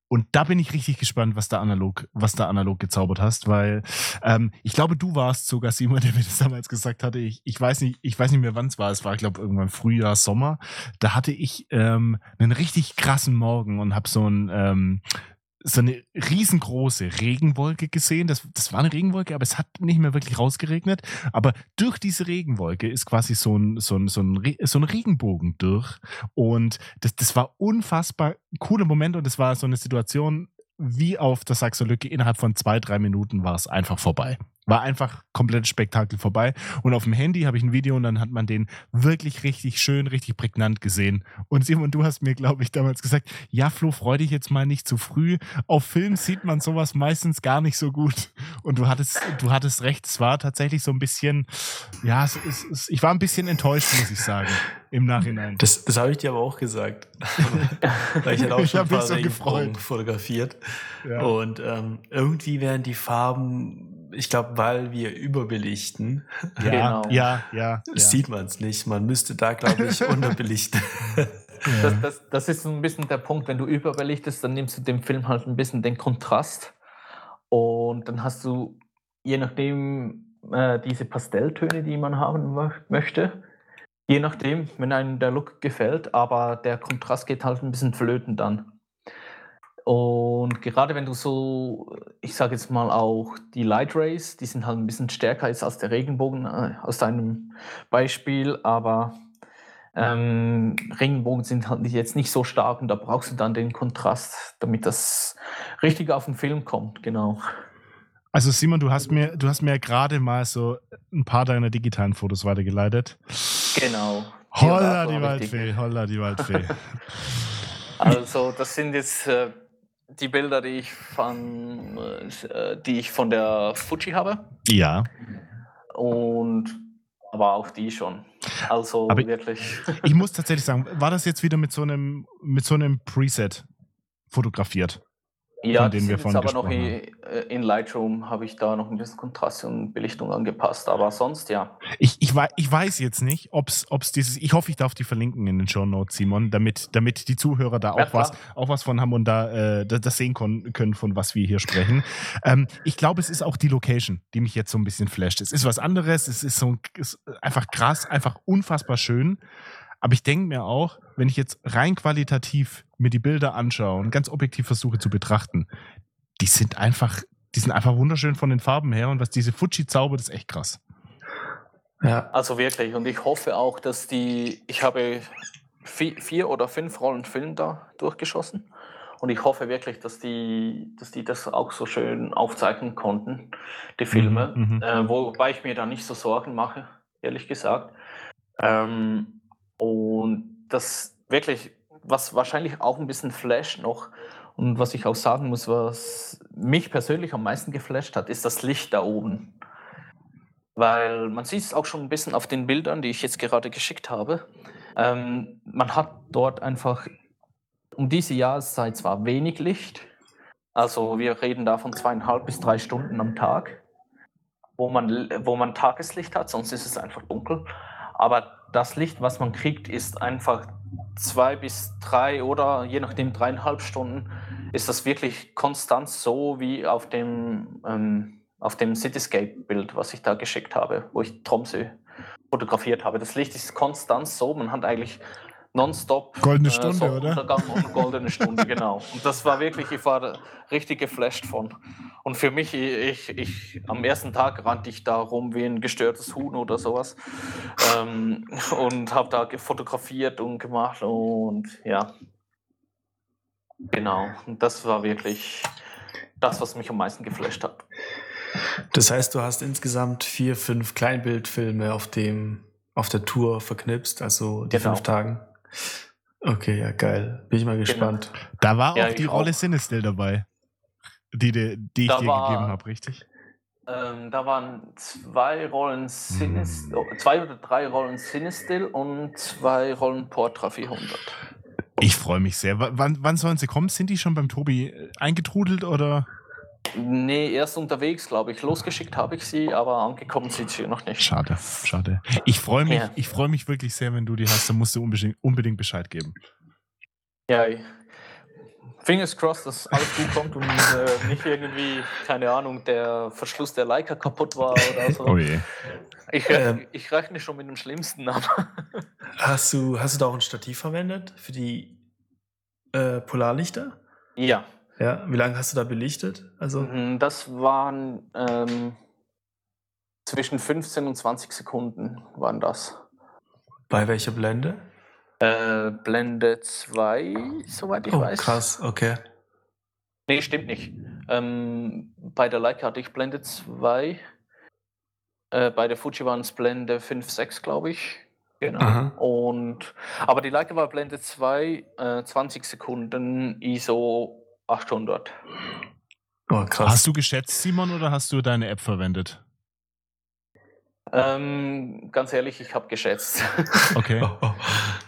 Und da bin ich richtig gespannt, was da analog, was da analog gezaubert hast, weil ähm, ich glaube, du warst sogar Simon, der mir das damals gesagt hatte. Ich, ich weiß nicht, ich weiß nicht mehr, wann es war. Es war, glaube irgendwann Frühjahr, Sommer. Da hatte ich ähm, einen richtig krassen Morgen und habe so ein ähm, so eine riesengroße Regenwolke gesehen. Das, das war eine Regenwolke, aber es hat nicht mehr wirklich rausgeregnet. Aber durch diese Regenwolke ist quasi so ein, so ein, so ein, so ein Regenbogen durch. Und das, das war unfassbar cooler Moment und es war so eine Situation wie auf der Saxo Lücke. Innerhalb von zwei, drei Minuten war es einfach vorbei. War einfach komplett Spektakel vorbei. Und auf dem Handy habe ich ein Video und dann hat man den wirklich richtig schön, richtig prägnant gesehen. Und Simon, du hast mir, glaube ich, damals gesagt, ja, Flo, freu dich jetzt mal nicht zu früh. Auf Film sieht man sowas meistens gar nicht so gut. Und du hattest, du hattest recht, es war tatsächlich so ein bisschen, ja, es, es, es, ich war ein bisschen enttäuscht, muss ich sagen, im Nachhinein. Das, das habe ich dir aber auch gesagt. Weil ich hatte auch Ich schon ein mich paar so Regenbogen gefreut. fotografiert. Ja. Und ähm, irgendwie werden die Farben, ich glaube, weil wir überbelichten, ja, Genau. ja, ja, ja. sieht man es nicht. Man müsste da, glaube ich, unterbelichten. Das, das, das ist so ein bisschen der Punkt, wenn du überbelichtest, dann nimmst du dem Film halt ein bisschen den Kontrast und dann hast du, je nachdem, äh, diese Pastelltöne, die man haben mö möchte, je nachdem, wenn einem der Look gefällt, aber der Kontrast geht halt ein bisschen flöten dann. Und gerade wenn du so, ich sage jetzt mal auch die Light Rays, die sind halt ein bisschen stärker jetzt als der Regenbogen äh, aus deinem Beispiel, aber ähm, Regenbogen sind halt jetzt nicht so stark und da brauchst du dann den Kontrast, damit das richtig auf den Film kommt, genau. Also Simon, du hast mir, du hast mir gerade mal so ein paar deiner digitalen Fotos weitergeleitet. Genau. Holla die war richtig. Waldfee, holla die Waldfee. Also das sind jetzt äh, die Bilder, die ich von, äh, die ich von der Fuji habe ja, und aber auch die schon. Also Aber- wirklich. ich muss tatsächlich sagen, war das jetzt wieder mit so einem, mit so einem Preset fotografiert? Ja, von denen wir vorhin aber noch gesprochen äh, in Lightroom habe ich da noch ein bisschen Kontrast und Belichtung angepasst, aber sonst ja. Ich, ich, wei- ich weiß jetzt nicht, ob es dieses, ich hoffe, ich darf die verlinken in den Show Notes, Simon, damit, damit die Zuhörer da Ja, auch, was, klar. auch was von haben und da äh, das, sehen können, von was wir hier sprechen. Ähm, ich glaube, es ist auch die Location, die mich jetzt so ein bisschen flasht. Es ist was anderes, es ist so ein- ist einfach krass, einfach unfassbar schön. Aber ich denke mir auch, wenn ich jetzt rein qualitativ mir die Bilder anschaue und ganz objektiv versuche zu betrachten, die sind einfach, die sind einfach wunderschön von den Farben her und was diese Fuji zaubert, ist echt krass. Ja. Also wirklich. Und ich hoffe auch, dass die, ich habe vier, vier oder fünf Rollen Film da durchgeschossen. Und ich hoffe wirklich, dass die, dass die das auch so schön aufzeichnen konnten, die Filme. Mhm, mhm. Äh, wobei ich mir da nicht so Sorgen mache, ehrlich gesagt. Ähm, und das wirklich, was wahrscheinlich auch ein bisschen flasht noch und was ich auch sagen muss, was mich persönlich am meisten geflasht hat, ist das Licht da oben. Weil man sieht es auch schon ein bisschen auf den Bildern, die ich jetzt gerade geschickt habe. Ähm, man hat dort einfach um diese Jahreszeit zwar wenig Licht, also wir reden da von zweieinhalb bis drei Stunden am Tag, wo man, wo man Tageslicht hat, sonst ist es einfach dunkel. Aber das Licht, was man kriegt, ist einfach zwei bis drei oder je nachdem dreieinhalb Stunden, ist das wirklich konstant so wie auf dem, ähm, auf dem Cityscape-Bild, was ich da geschickt habe, wo ich Tromsø fotografiert habe. Das Licht ist konstant so, man hat eigentlich nonstop Goldene äh, Stunde, oder? Sonnenuntergang und goldene Stunde, genau. Und das war wirklich, ich war richtig geflasht von. Und für mich, ich, ich, am ersten Tag rannte ich da rum wie ein gestörtes Huhn oder sowas ähm, und habe da fotografiert und gemacht und ja. Genau, und das war wirklich das, was mich am meisten geflasht hat. Das heißt, du hast insgesamt vier, fünf Kleinbildfilme auf dem, auf der Tour verknipst, also die Genau. fünf Tagen. Okay, ja, geil. Bin ich mal gespannt. Da war Ja, auch die Rolle auch. Sinistil dabei, die, die, die ich Da dir war- gegeben habe, richtig? Ähm, da waren zwei Rollen Sinis, oh, zwei oder drei Rollen Sinistil und zwei Rollen Portra 400. Ich freue mich sehr. W wann, wann sollen sie kommen? Sind die schon beim Tobi äh, eingetrudelt oder? Nee, erst unterwegs, glaube ich. Losgeschickt habe ich sie, aber angekommen sind sie noch nicht. Schade, schade. Ich freue mich, Ja. ich freue mich wirklich sehr, wenn du die hast. Dann musst du unbedingt, unbedingt Bescheid geben. Ja, ich- Fingers crossed, dass alles gut kommt und äh, nicht irgendwie, keine Ahnung, der Verschluss der Leica kaputt war oder so. Oh je. Ich, Ähm. ich rechne schon mit dem Schlimmsten, aber Hast du, hast du da auch ein Stativ verwendet für die äh, Polarlichter? ja. Ja, wie lange hast du da belichtet? Also, Mhm, Das waren ähm, zwischen 15 und 20 Sekunden waren das. bei welcher Blende? Äh, Blende 2, soweit ich oh, weiß. krass, okay. Nee, stimmt nicht. Ähm, bei der Leica hatte ich Blende 2. Äh, bei der Fuji waren es Blende 5, 6, glaube ich. Genau. Aha. Und, aber die Leica war Blende 2, äh, 20 Sekunden, ISO 800. Oh, krass. Hast du geschätzt, Simon, oder hast du deine App verwendet? Ähm, ganz ehrlich, ich habe geschätzt. Okay.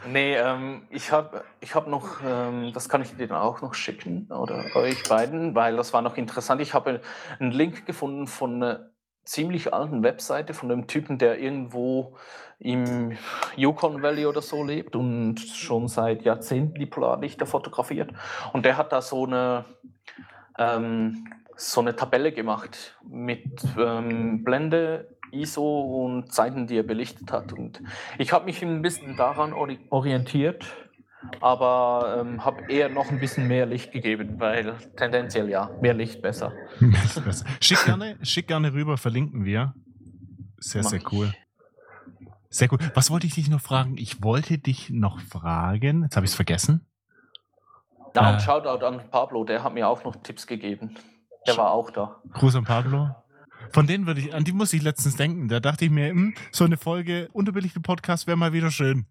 Nee, ähm, ich habe ich hab noch, ähm, das kann ich dir dann auch noch schicken, oder euch beiden, weil das war noch interessant. Ich habe einen Link gefunden von einer ziemlich alten Webseite von einem Typen, der irgendwo im Yukon Valley oder so lebt und schon seit Jahrzehnten die Polarlichter fotografiert. Und der hat da so eine, ähm, so eine Tabelle gemacht mit ähm, Blende, ISO und Zeiten, die er belichtet hat. Und ich habe mich ein bisschen daran ori orientiert, aber ähm, habe eher noch ein bisschen mehr Licht gegeben, weil tendenziell ja, mehr Licht besser. schick, gerne, schick gerne rüber, verlinken wir. Sehr, Mach sehr ich. Sehr cool. Was wollte ich dich noch fragen? Ich wollte dich noch fragen. Jetzt habe ich es vergessen. Ja, Äh. Shoutout an Pablo, der hat mir auch noch Tipps gegeben. Der war auch da. Gruß an Pablo. Von denen würde ich, an die musste ich letztens denken. Da dachte ich mir, hm, so eine Folge unterbelichte Podcast wäre mal wieder schön.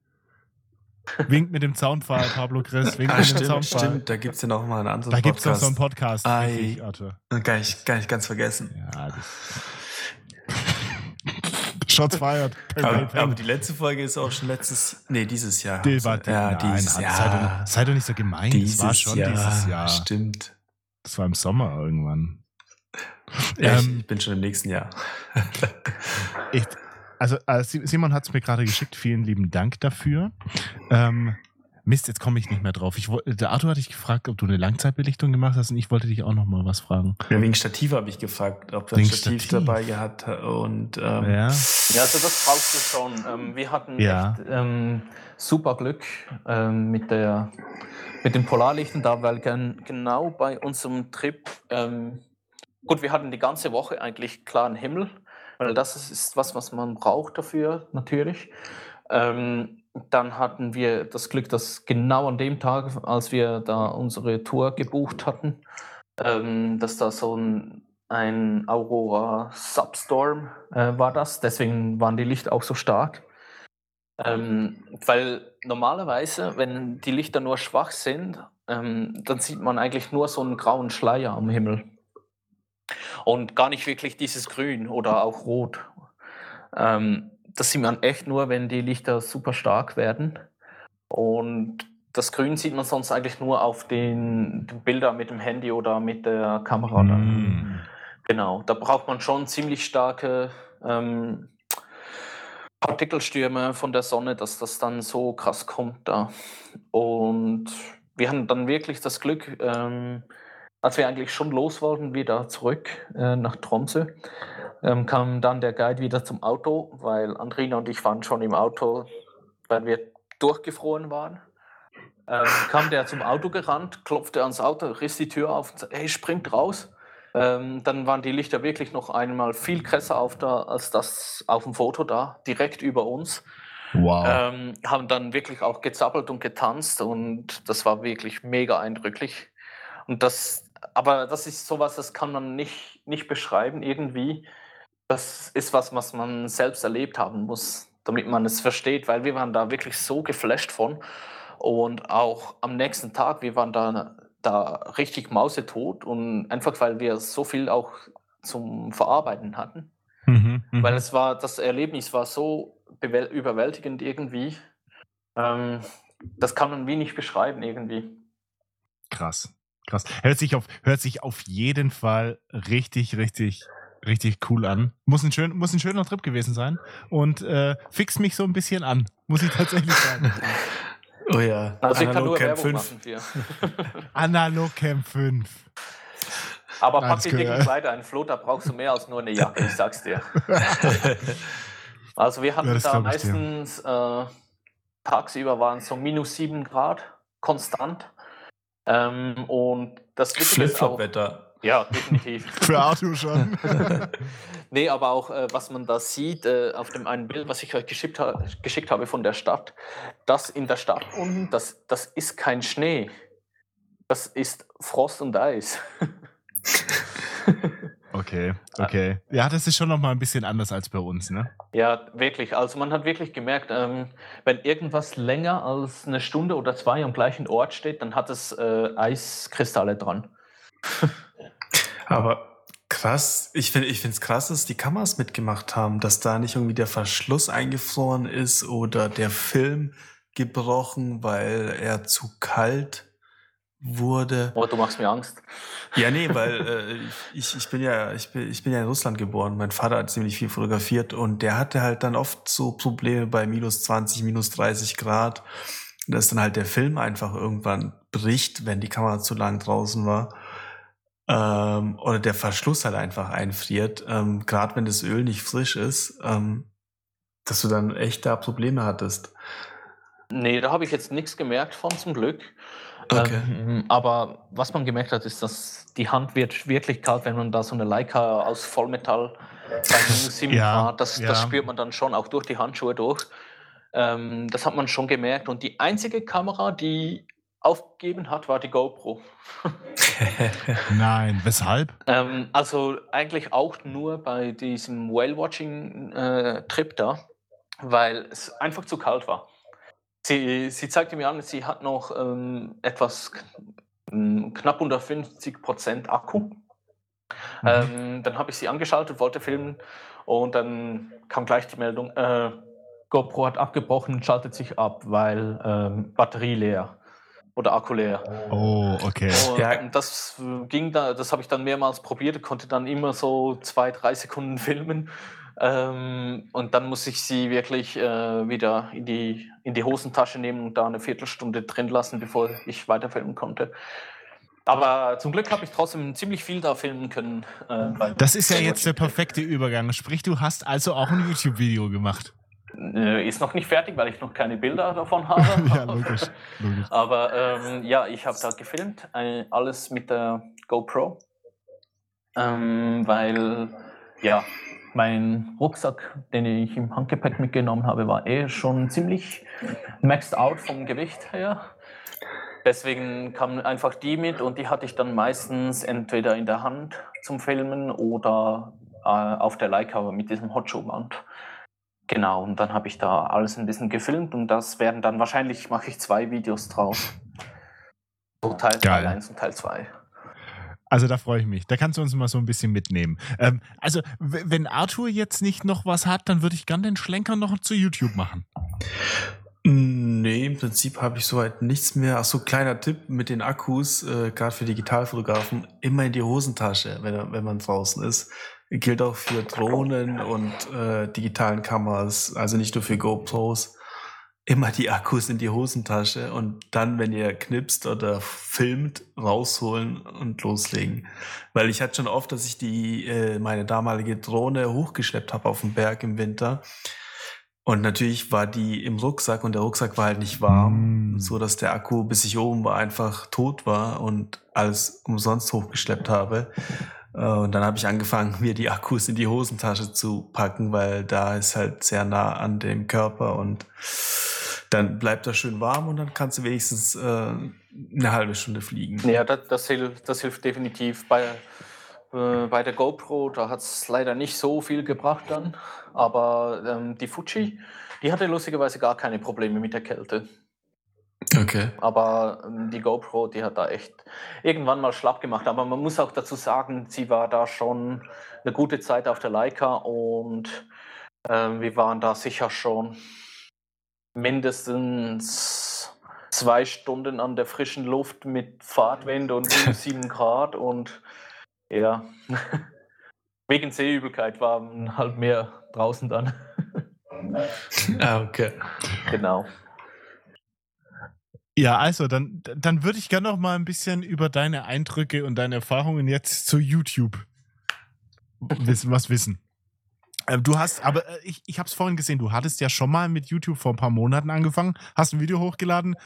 Winkt mit dem Zaunpfahl, Pablo Chris. Winkt Ah, mit dem stimmt, Zaunpfahl. stimmt. Da gibt es ja noch mal einen anderen Da gibt es noch Podcast. so einen Podcast. Ei. Richtig, Arthur. Gar nicht, gar nicht ganz vergessen. Ja, das. Shots fired. Peng, Aber, peng, peng. aber die letzte Folge ist auch schon letztes, nee, dieses Jahr. Die war, ja, nein, dieses Jahr. Sei doch, sei doch nicht so gemein. dieses das war schon Jahr. dieses Jahr. Stimmt. Das war im Sommer irgendwann. Ja, ähm, ich, bin schon im nächsten Jahr. ich, also äh, Simon hat es mir gerade geschickt. Vielen lieben Dank dafür. Ähm, Mist, jetzt komme ich nicht mehr drauf. Ich, der Arthur hatte ich gefragt, ob du eine Langzeitbelichtung gemacht hast und ich wollte dich auch noch mal was fragen. Ja, wegen Stativ habe ich gefragt, ob du ein Stativ, Stativ, dabei gehabt und ähm, ja. ja, also das brauchst du schon. Ähm, wir hatten ja. echt ähm, super Glück ähm, mit der mit den Polarlichten da, weil gen genau bei unserem Trip ähm, gut, wir hatten die ganze Woche eigentlich klaren Himmel, weil das ist was, was man braucht dafür natürlich. Ähm, dann hatten wir das Glück, dass genau an dem Tag, als wir da unsere Tour gebucht hatten, ähm, dass da so ein, ein Aurora Substorm äh, war das. Deswegen waren die Lichter auch so stark. Ähm, weil normalerweise, wenn die Lichter nur schwach sind, ähm, dann sieht man eigentlich nur so einen grauen Schleier am Himmel. Und gar nicht wirklich dieses Grün oder auch Rot. Ähm, das sieht man echt nur, wenn die Lichter super stark werden. Und das Grün sieht man sonst eigentlich nur auf den, den Bildern mit dem Handy oder mit der Kamera. Mm. Genau, da braucht man schon ziemlich starke ähm, Partikelstürme von der Sonne, dass das dann so krass kommt da. Und wir hatten dann wirklich das Glück, ähm, als wir eigentlich schon los wollten, wieder zurück äh, nach Tromsø, ähm, kam dann der Guide wieder zum Auto, weil Andrina und ich waren schon im Auto, weil wir durchgefroren waren. Ähm, kam der zum Auto gerannt, klopfte ans Auto, riss die Tür auf und sagte, hey, springt raus. Ähm, dann waren die Lichter wirklich noch einmal viel krasser auf da, als das auf dem Foto da, direkt über uns. Wow. Ähm, haben dann wirklich auch gezappelt und getanzt und das war wirklich mega eindrücklich. Und das, aber das ist sowas, das kann man nicht, nicht beschreiben irgendwie das ist was, was man selbst erlebt haben muss, damit man es versteht, weil wir waren da wirklich so geflasht von. Und auch am nächsten Tag, wir waren da, da richtig mausetot und einfach, weil wir so viel auch zum Verarbeiten hatten. Mhm, mh. Weil es war, das Erlebnis war so überwältigend irgendwie. Ähm, das kann man wie nicht beschreiben irgendwie. Krass, krass. Hört sich auf, hört sich auf jeden Fall richtig, richtig richtig cool an. Muss ein, schön, muss ein schöner Trip gewesen sein und äh, fix mich so ein bisschen an, muss ich tatsächlich sagen. Oh ja. Also ich kann nur Camp Werbung 5. machen hier. Analog Camp 5. Aber pack die dicken Kleider ein, Flo, da brauchst du mehr als nur eine Jacke, ich sag's dir. also wir hatten ja, da meistens äh, tagsüber waren es so minus 7 Grad, konstant. Ähm, und das Flipflop-Wetter. Ja, definitiv. Für Arthur schon. nee, aber auch, äh, was man da sieht, äh, auf dem einen Bild, was ich euch geschickt, ha geschickt habe von der Stadt, das in der Stadt unten, das, das ist kein Schnee. Das ist Frost und Eis. okay, okay. Ja, das ist schon nochmal ein bisschen anders als bei uns, ne? Ja, wirklich. Also man hat wirklich gemerkt, ähm, wenn irgendwas länger als eine Stunde oder zwei am gleichen Ort steht, dann hat es äh, Eiskristalle dran. Aber krass, ich finde es krass, dass die Kameras mitgemacht haben, dass da nicht irgendwie der Verschluss eingefroren ist oder der Film gebrochen, weil er zu kalt wurde. Oh, du machst mir Angst. Ja, nee, weil äh, ich, ich bin ja ich bin, ich bin ja in Russland geboren. Mein Vater hat ziemlich viel fotografiert und der hatte halt dann oft so Probleme bei minus 20, minus 30 Grad, dass dann halt der Film einfach irgendwann bricht, wenn die Kamera zu lang draußen war ähm, oder der Verschluss halt einfach einfriert, ähm, gerade wenn das Öl nicht frisch ist, ähm, dass du dann echt da Probleme hattest. Nee, da habe ich jetzt nichts gemerkt von zum Glück. Okay. Ähm, aber was man gemerkt hat, ist, dass die Hand wird wirklich kalt, wenn man da so eine Leica aus Vollmetall bei 7 ja, Grad, das, ja. das spürt man dann schon auch durch die Handschuhe durch. Ähm, das hat man schon gemerkt. Und die einzige Kamera, die aufgegeben hat, war die GoPro. Nein, weshalb? Ähm, also eigentlich auch nur bei diesem Whale-Watching-Trip äh, da, weil es einfach zu kalt war. Sie, sie zeigte mir an, sie hat noch ähm, etwas knapp unter 50 Prozent Akku. Mhm. Ähm, dann habe ich sie angeschaltet, wollte filmen und dann kam gleich die Meldung, äh, GoPro hat abgebrochen und schaltet sich ab, weil ähm, Batterie leer. Oder Akku leer. Oh, okay. Und Ja. das ging da, das habe ich dann mehrmals probiert, konnte dann immer so zwei, drei Sekunden filmen. Ähm, und dann muss ich sie wirklich äh, wieder in die, in die Hosentasche nehmen und da eine Viertelstunde drin lassen, bevor ich weiterfilmen konnte. Aber zum Glück habe ich trotzdem ziemlich viel da filmen können. Äh, Das ist ja jetzt der perfekte Übergang. Sprich, du hast also auch ein YouTube-Video gemacht. Äh, Ist noch nicht fertig, weil ich noch keine Bilder davon habe. Ja, logisch. logisch. Aber ähm, ja, ich habe da gefilmt, äh, alles mit der GoPro, ähm, weil ja, mein Rucksack, den ich im Handgepäck mitgenommen habe, war eh schon ziemlich maxed out vom Gewicht her. Deswegen kam einfach die mit und die hatte ich dann meistens entweder in der Hand zum Filmen oder äh, auf der Leica mit diesem Hotshoe-Mount. Genau, und dann habe ich da alles ein bisschen gefilmt und das werden dann wahrscheinlich, mache ich zwei Videos draus. So Teil Geil. Teil 1 und Teil 2. Also da freue ich mich. Da kannst du uns mal so ein bisschen mitnehmen. Ähm, also, wenn Arthur jetzt nicht noch was hat, dann würde ich gern den Schlenker noch zu YouTube machen. Nee, im Prinzip habe ich soweit nichts mehr. Ach so, kleiner Tipp mit den Akkus, äh, gerade für Digitalfotografen, immer in die Hosentasche, wenn, wenn man draußen ist. Gilt auch für Drohnen und äh, digitalen Kameras, also nicht nur für GoPros. Immer die Akkus in die Hosentasche und dann, wenn ihr knipst oder filmt, rausholen und loslegen. Weil ich hatte schon oft, dass ich die äh, meine damalige Drohne hochgeschleppt habe auf den Berg im Winter. Und natürlich war die im Rucksack und der Rucksack war halt nicht warm, Mm. so dass der Akku, bis ich oben war, einfach tot war und alles umsonst hochgeschleppt habe. Äh, Und dann habe ich angefangen, mir die Akkus in die Hosentasche zu packen, weil da ist halt sehr nah an dem Körper und dann bleibt das schön warm und dann kannst du wenigstens äh, eine halbe Stunde fliegen. Ja, das, das, hilft, das hilft definitiv. Bei, äh, bei der GoPro, da hat es leider nicht so viel gebracht dann. Aber ähm, die Fuji, die hatte lustigerweise gar keine Probleme mit der Kälte. Okay. Aber ähm, die GoPro, die hat da echt irgendwann mal schlapp gemacht. Aber man muss auch dazu sagen, sie war da schon eine gute Zeit auf der Leica und ähm, wir waren da sicher schon mindestens zwei Stunden an der frischen Luft mit Fahrtwind und minus 7 Grad und ja, wegen Seeübelkeit waren halt mehr draußen dann. Ah, okay. genau. Ja, also dann, dann würde ich gerne noch mal ein bisschen über deine Eindrücke und deine Erfahrungen jetzt zu YouTube wissen, was wissen. Ähm, du hast, aber äh, ich, ich habe es vorhin gesehen, du hattest ja schon mal mit YouTube vor ein paar Monaten angefangen, hast ein Video hochgeladen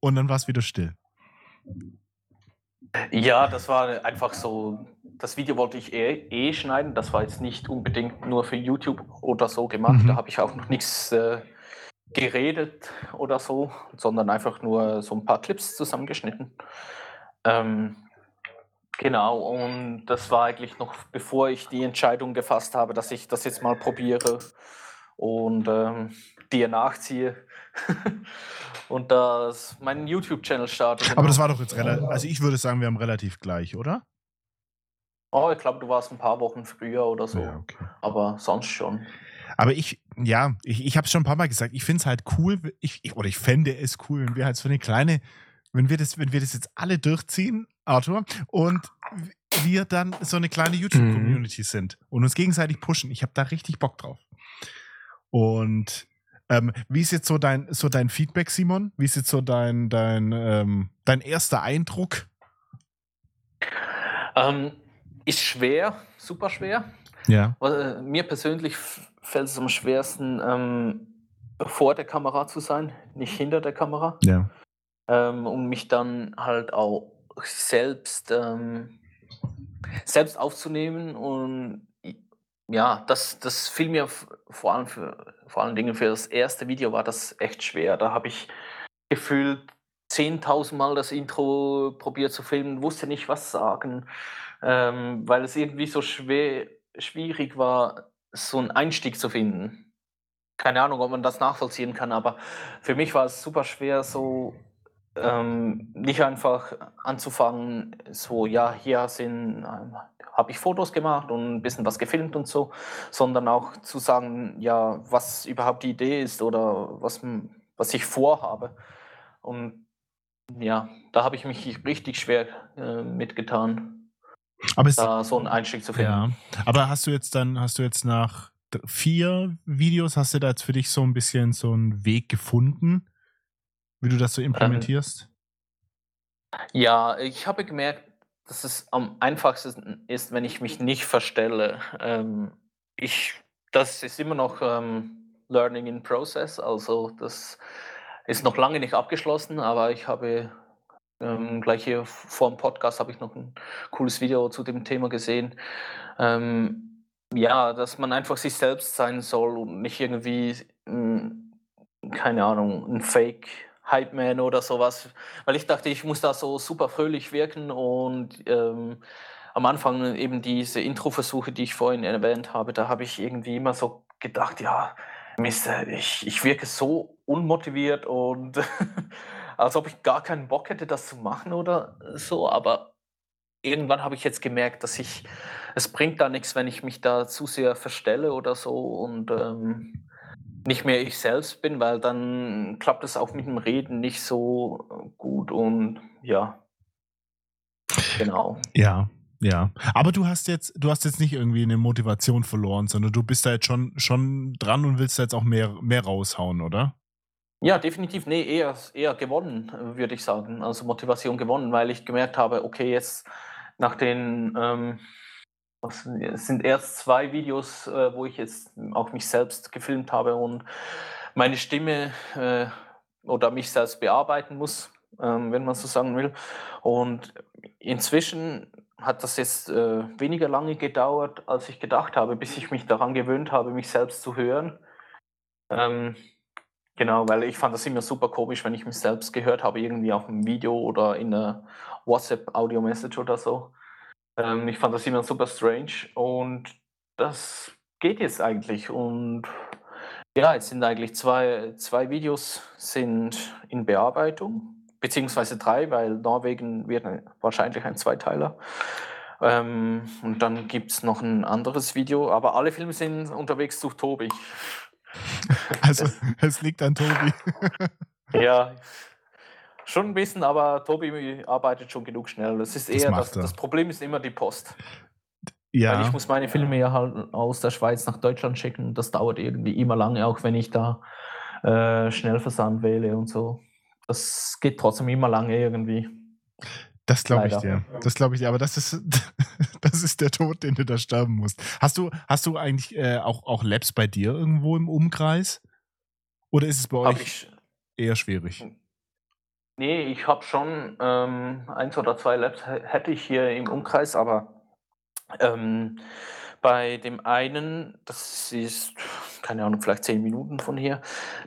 und dann war es wieder still. Ja, das war einfach so. Das Video wollte ich eh, eh schneiden. Das war jetzt nicht unbedingt nur für YouTube oder so gemacht. Mhm. Da habe ich auch noch nichts äh, geredet oder so, sondern einfach nur so ein paar Clips zusammengeschnitten. Ähm, genau, und das war eigentlich noch bevor ich die Entscheidung gefasst habe, dass ich das jetzt mal probiere und ähm, dir nachziehe und das meinen YouTube-Channel starte. Aber das war doch jetzt relativ, also ich würde sagen, wir haben relativ gleich, oder? Oh, ich glaube, du warst ein paar Wochen früher oder so. Ja, okay. Aber sonst schon. Aber ich, ja, ich, ich habe es schon ein paar Mal gesagt, ich finde es halt cool, ich, ich, oder ich fände es cool, wenn wir halt so eine kleine, wenn wir das, wenn wir das jetzt alle durchziehen, Arthur, und wir dann so eine kleine YouTube-Community sind und uns gegenseitig pushen. Ich habe da richtig Bock drauf. Und ähm, wie ist jetzt so dein, so dein Feedback, Simon? Wie ist jetzt so dein, dein, ähm, dein erster Eindruck? Ähm, ist schwer, super schwer. Ja. Äh, mir persönlich fällt es am schwersten, ähm, vor der Kamera zu sein, nicht hinter der Kamera. Ja. ähm, um mich dann halt auch selbst, ähm, selbst aufzunehmen. Und ja, das, das fiel mir vor allem für vor allen Dingen für das erste Video war das echt schwer. Da habe ich gefühlt 10.000 Mal das Intro probiert zu filmen, wusste nicht, was sagen, ähm, weil es irgendwie so schwer, schwierig war, so einen Einstieg zu finden. Keine Ahnung, ob man das nachvollziehen kann, aber für mich war es super schwer, so ähm, nicht einfach anzufangen, so, ja, hier sind, ähm, habe ich Fotos gemacht und ein bisschen was gefilmt und so, sondern auch zu sagen, ja, was überhaupt die Idee ist oder was, was ich vorhabe. Und ja, da habe ich mich richtig schwer äh, mitgetan, Aber es, da so einen Einstieg zu finden. ja. Aber hast du jetzt dann, hast du jetzt nach vier Videos, hast du da jetzt für dich so ein bisschen so einen Weg gefunden, wie du das so implementierst? Ja, ich habe gemerkt, dass es am einfachsten ist, wenn ich mich nicht verstelle. Ähm, ich, das ist immer noch ähm, Learning in Process, also das ist noch lange nicht abgeschlossen, aber ich habe ähm, gleich hier vor dem Podcast habe ich noch ein cooles Video zu dem Thema gesehen. Ähm, ja, dass man einfach sich selbst sein soll und nicht irgendwie, mh, keine Ahnung, ein Fake Hype Man oder sowas, weil ich dachte, ich muss da so super fröhlich wirken und ähm, am Anfang eben diese Intro-Versuche, die ich vorhin erwähnt habe, da habe ich irgendwie immer so gedacht, ja, Mist, äh, ich, ich wirke so unmotiviert und als ob ich gar keinen Bock hätte, das zu machen oder so, aber irgendwann habe ich jetzt gemerkt, dass ich, es bringt da nichts, wenn ich mich da zu sehr verstelle oder so und ähm, nicht mehr ich selbst bin, weil dann klappt es auch mit dem Reden nicht so gut und ja. Genau. Ja, ja. Aber du hast jetzt, du hast jetzt nicht irgendwie eine Motivation verloren, sondern du bist da jetzt schon, schon dran und willst da jetzt auch mehr, mehr raushauen, oder? Ja, definitiv. Nee, eher, eher gewonnen, äh, würde ich sagen. Also Motivation gewonnen, weil ich gemerkt habe, okay, jetzt nach den, ähm, was, es sind erst zwei Videos, äh, wo ich jetzt auch mich selbst gefilmt habe und meine Stimme äh, oder mich selbst bearbeiten muss, ähm, wenn man so sagen will. Und inzwischen hat das jetzt äh, weniger lange gedauert, als ich gedacht habe, bis ich mich daran gewöhnt habe, mich selbst zu hören. Ähm, Genau, weil ich fand das immer super komisch, wenn ich mich selbst gehört habe, irgendwie auf einem Video oder in einer WhatsApp-Audio-Message oder so. Ähm, ich fand das immer super strange und das geht jetzt eigentlich. Und ja, jetzt sind eigentlich zwei, zwei Videos sind in Bearbeitung, beziehungsweise drei, weil Norwegen wird ein- wahrscheinlich ein Zweiteiler. Ähm, und dann gibt es noch ein anderes Video, aber alle Filme sind unterwegs zu Tobi. Also, es liegt an Tobi. Ja, schon ein bisschen, aber Tobi arbeitet schon genug schnell. Das ist Das eher, das, er. das Problem ist immer die Post. Weil Ja, ich muss meine Filme ja halt aus der Schweiz nach Deutschland schicken. Das dauert irgendwie immer lange, auch wenn ich da äh, Schnellversand wähle und so. Das geht trotzdem immer lange irgendwie. Das glaube ich dir. Das glaube ich dir. Aber das ist, das ist der Tod, den du da sterben musst. Hast du, hast du eigentlich äh, auch, auch Labs bei dir irgendwo im Umkreis? Oder ist es bei Hab euch ich, eher schwierig? nee, ich habe schon ähm, eins oder zwei Labs hä- hätte ich hier im Umkreis, aber ähm, bei dem einen, das ist, keine Ahnung, vielleicht zehn Minuten von hier,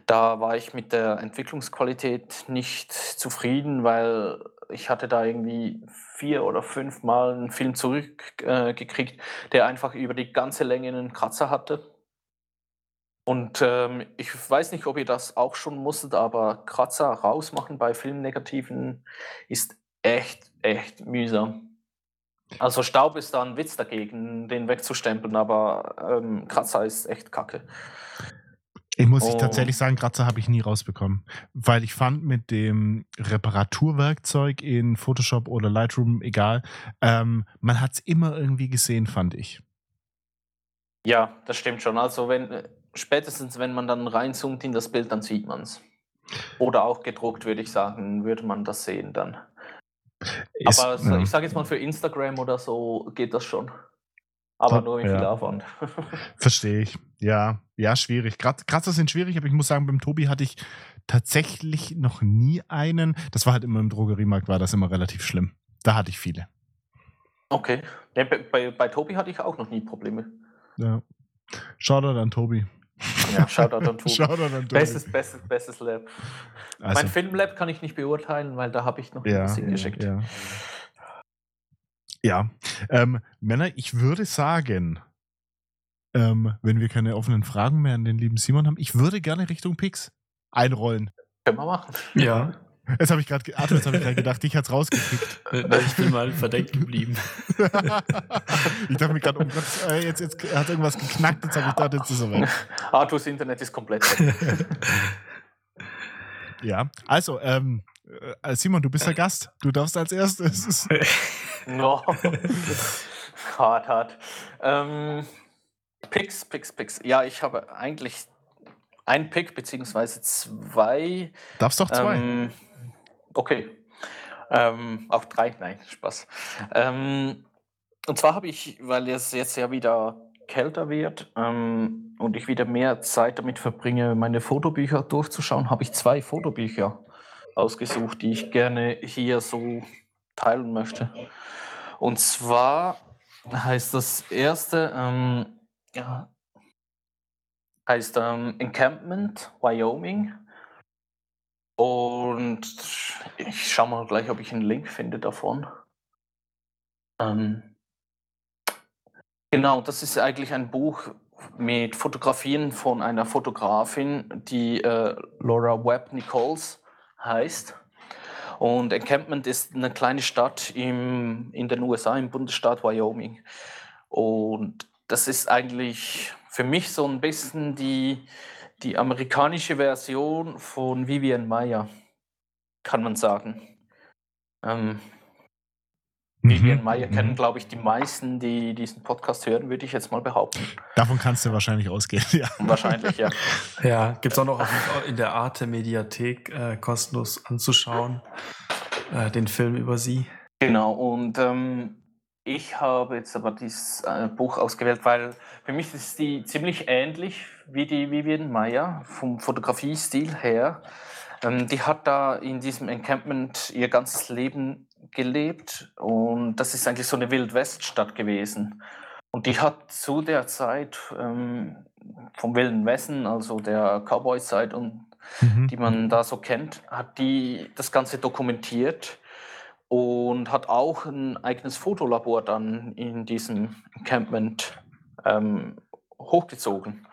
da war ich mit der Entwicklungsqualität nicht zufrieden, weil ich hatte da irgendwie vier oder fünf Mal einen Film zurückgekriegt, äh, der einfach über die ganze Länge einen Kratzer hatte. Und ähm, ich weiß nicht, ob ihr das auch schon musstet, aber Kratzer rausmachen bei Filmnegativen ist echt, echt mühsam. Also Staub ist da ein Witz dagegen, den wegzustempeln, aber ähm, Kratzer ist echt kacke. Ich muss ich Oh. tatsächlich sagen, Kratzer habe ich nie rausbekommen. Weil ich fand mit dem Reparaturwerkzeug in Photoshop oder Lightroom, egal, ähm, man hat es immer irgendwie gesehen, fand ich. Ja, das stimmt schon. Also wenn spätestens wenn man dann reinzoomt in das Bild, dann sieht man es. Oder auch gedruckt, würde ich sagen, würde man das sehen dann. Ist- Aber ja. ich sage jetzt mal für Instagram oder so geht das schon. Aber nur mit ja. viel Aufwand. Verstehe ich. Ja, ja, schwierig. Krat- Kratzer sind schwierig, aber ich muss sagen, beim Tobi hatte ich tatsächlich noch nie einen. Das war halt immer im Drogeriemarkt, war das immer relativ schlimm. Da hatte ich viele. okay. Ja, bei, bei, Tobi hatte ich auch noch nie Probleme. Ja. Shoutout an Tobi. Ja, Shoutout an Tobi. Shoutout an Tobi. Bestes, bestes, bestes Lab. also, mein Filmlab kann ich nicht beurteilen, weil da habe ich noch ja, was hingeschickt. ja. Ja, ähm, Männer, ich würde sagen, ähm, wenn wir keine offenen Fragen mehr an den lieben Simon haben, ich würde gerne Richtung Pix einrollen. Können wir machen. Ja, Jetzt habe ich gerade, Arthur, jetzt habe ich gerade gedacht, dich hat's rausgekriegt. äh, ich bin mal verdeckt geblieben. ich dachte mir gerade, um Gottes, äh, jetzt, jetzt hat irgendwas geknackt, jetzt habe ich gedacht, jetzt ist er weg. Arthurs Internet ist komplett weg. Ja, also, ähm, Äh, Simon, du bist der Gast. Du darfst als erstes. No. hart, hart. Ähm, Picks, Picks, Picks. Ja, ich habe eigentlich einen Pick, beziehungsweise zwei. Darfst doch zwei. Ähm, okay. Ähm, auch drei, nein, Spaß. Ähm, und zwar habe ich, weil es jetzt ja wieder kälter wird ähm, und ich wieder mehr Zeit damit verbringe, meine Fotobücher durchzuschauen, habe ich zwei Fotobücher ausgesucht, die ich gerne hier so teilen möchte. Und zwar heißt das erste, ähm, ja, heißt ähm, Encampment, Wyoming. Und ich schaue mal gleich, ob ich einen Link finde davon. Ähm, genau, das ist eigentlich ein Buch mit Fotografien von einer Fotografin, die äh, Laura Webb Nichols heißt. Und Encampment ist eine kleine Stadt im, in den USA, im Bundesstaat Wyoming. Und das ist eigentlich für mich so ein bisschen die, die amerikanische Version von Vivian Maya, kann man sagen. Ähm. Vivian Maya kennen, Mhm. glaube ich, die meisten, die diesen Podcast hören, würde ich jetzt mal behaupten. Davon kannst du wahrscheinlich ausgehen, ja. Wahrscheinlich, ja. Ja, gibt es auch noch in der Arte Mediathek äh, kostenlos anzuschauen. Äh, den Film über sie. Genau, und ähm, ich habe jetzt aber dieses äh, Buch ausgewählt, weil für mich ist die ziemlich ähnlich wie die Vivian Maya vom Fotografiestil her. Ähm, die hat da in diesem Encampment ihr ganzes Leben gelebt und das ist eigentlich so eine Wildweststadt gewesen. Und die hat zu der Zeit ähm, vom Wilden Westen, also der Cowboy-Zeit und Mhm. die man da so kennt, hat die das Ganze dokumentiert und hat auch ein eigenes Fotolabor dann in diesem Encampment ähm, hochgezogen.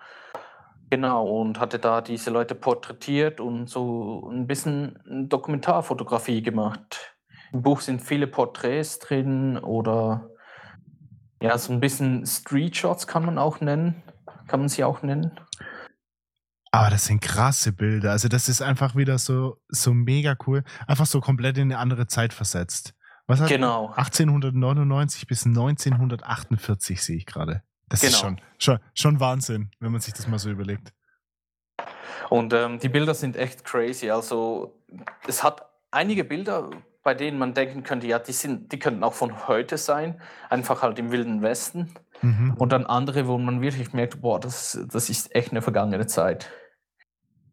Genau, und hatte da diese Leute porträtiert und so ein bisschen Dokumentarfotografie gemacht. Im Buch sind viele Porträts drin oder ja, so ein bisschen Streetshots kann man auch nennen. Kann man sie auch nennen. Aber das sind krasse Bilder. Also, das ist einfach wieder so, so mega cool. Einfach so komplett in eine andere Zeit versetzt. Was hat Genau. 1899 bis 1948 sehe ich gerade. Das ist Genau. schon, schon, schon Wahnsinn, wenn man sich das mal so überlegt. Und ähm, die Bilder sind echt crazy. Also es hat einige Bilder, bei denen man denken könnte, ja, die, sind, die könnten auch von heute sein, einfach halt im Wilden Westen. Mhm. Und dann andere, wo man wirklich merkt, boah, das, das ist echt eine vergangene Zeit.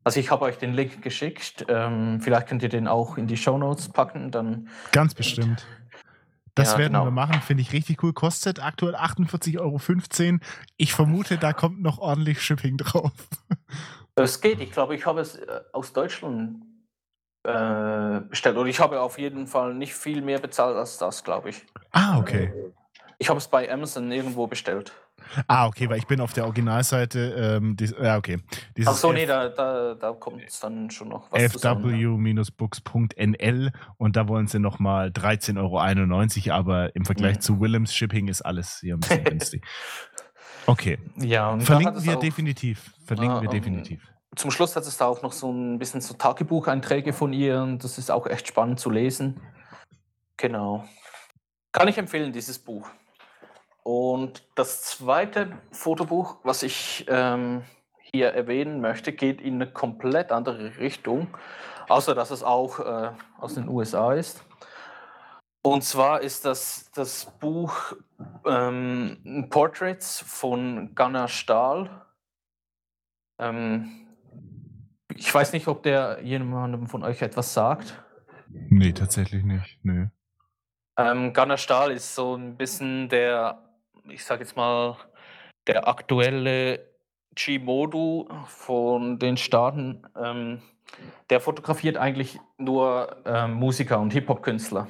Also ich habe euch den Link geschickt. Ähm, vielleicht könnt ihr den auch in die Show Notes packen. Dann Ganz bestimmt. Das Ja, werden genau. wir machen, finde ich richtig cool. Kostet aktuell 48,15 Euro. Ich vermute, da kommt noch ordentlich Shipping drauf. es geht. Ich glaube, ich habe es äh, aus Deutschland äh, bestellt. Und ich habe auf jeden Fall nicht viel mehr bezahlt als das, glaube ich. Ah, okay. Ich habe es bei Amazon irgendwo bestellt. Ah, okay, weil ich bin auf der Originalseite. Ähm, dies, ja, okay. Dieses Ach so, nee, da, da, da kommt es dann schon noch was fw-books.nl und da wollen sie nochmal 13,91 Euro, aber im Vergleich Mhm. zu Willems Shipping ist alles hier ein bisschen günstig. Okay, Ja, verlinken wir definitiv. Verlinken Ah, wir definitiv. Zum Schluss hat es da auch noch so ein bisschen so Tagebucheinträge von ihr und das ist auch echt spannend zu lesen. Genau. Kann ich empfehlen, dieses Buch. Und das zweite Fotobuch, was ich ähm, hier erwähnen möchte, geht in eine komplett andere Richtung, außer dass es auch äh, aus den USA ist. Und zwar ist das das Buch ähm, Portraits von Gunnar Stahl. Ähm, ich weiß nicht, ob der jemandem von euch etwas sagt. Nee, tatsächlich nicht. Nö. Ähm, Gunnar Stahl ist so ein bisschen der, ich sag jetzt mal, der aktuelle G-Modu von den Staaten. Ähm, der fotografiert eigentlich nur ähm, Musiker und Hip-Hop-Künstler.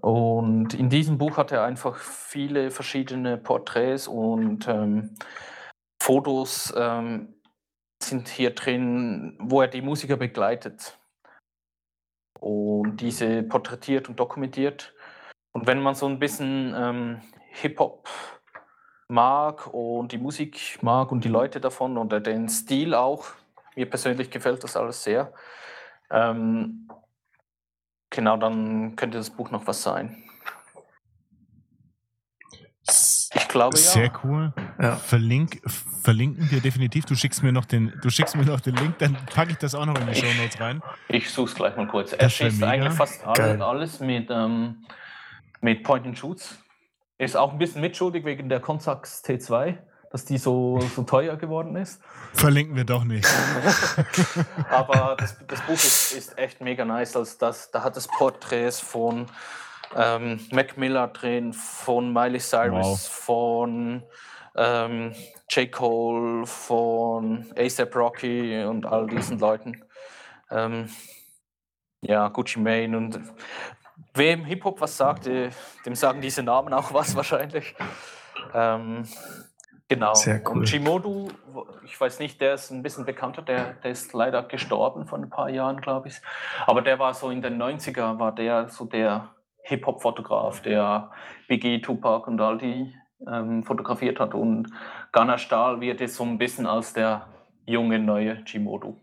Und in diesem Buch hat er einfach viele verschiedene Porträts und ähm, Fotos ähm, sind hier drin, wo er die Musiker begleitet und diese porträtiert und dokumentiert. Und wenn man so ein bisschen ähm, Hip-Hop mag und die Musik mag und die Leute davon oder den Stil auch, mir persönlich gefällt das alles sehr, ähm, Genau, dann könnte das Buch noch was sein. Glaube ja. Sehr cool. Ja. Verlink, verlinken wir definitiv. Du schickst mir noch den, du schickst mir noch den Link, dann packe ich das auch noch in die Show Notes rein. Ich suche es gleich mal kurz. Er Das wär schießt mega. eigentlich fast alle, Geil. alles mit, ähm, mit Point and Shoots. Ist auch ein bisschen mitschuldig wegen der Consax T2, dass die so, so teuer geworden ist. Verlinken wir doch nicht. Aber das, das Buch ist, ist echt mega nice. Also das, da hat es Porträts von ähm, Mac Miller drin, von Miley Cyrus, von ähm, J. Cole, von ASAP Rocky und all diesen Leuten. Ähm, ja, Gucci Mane und wem Hip-Hop was sagt, äh, dem sagen diese Namen auch was wahrscheinlich. Ähm, genau. Sehr cool. Und Shimodu, ich weiß nicht, der ist ein bisschen bekannter, der, der ist leider gestorben vor ein paar Jahren, glaube ich. Aber der war so in den 90er, war der so der Hip-Hop-Fotograf, der Biggie, Tupac und all die ähm, fotografiert hat. Und Gunnar Stahl wird jetzt so ein bisschen als der junge, neue Shimodu.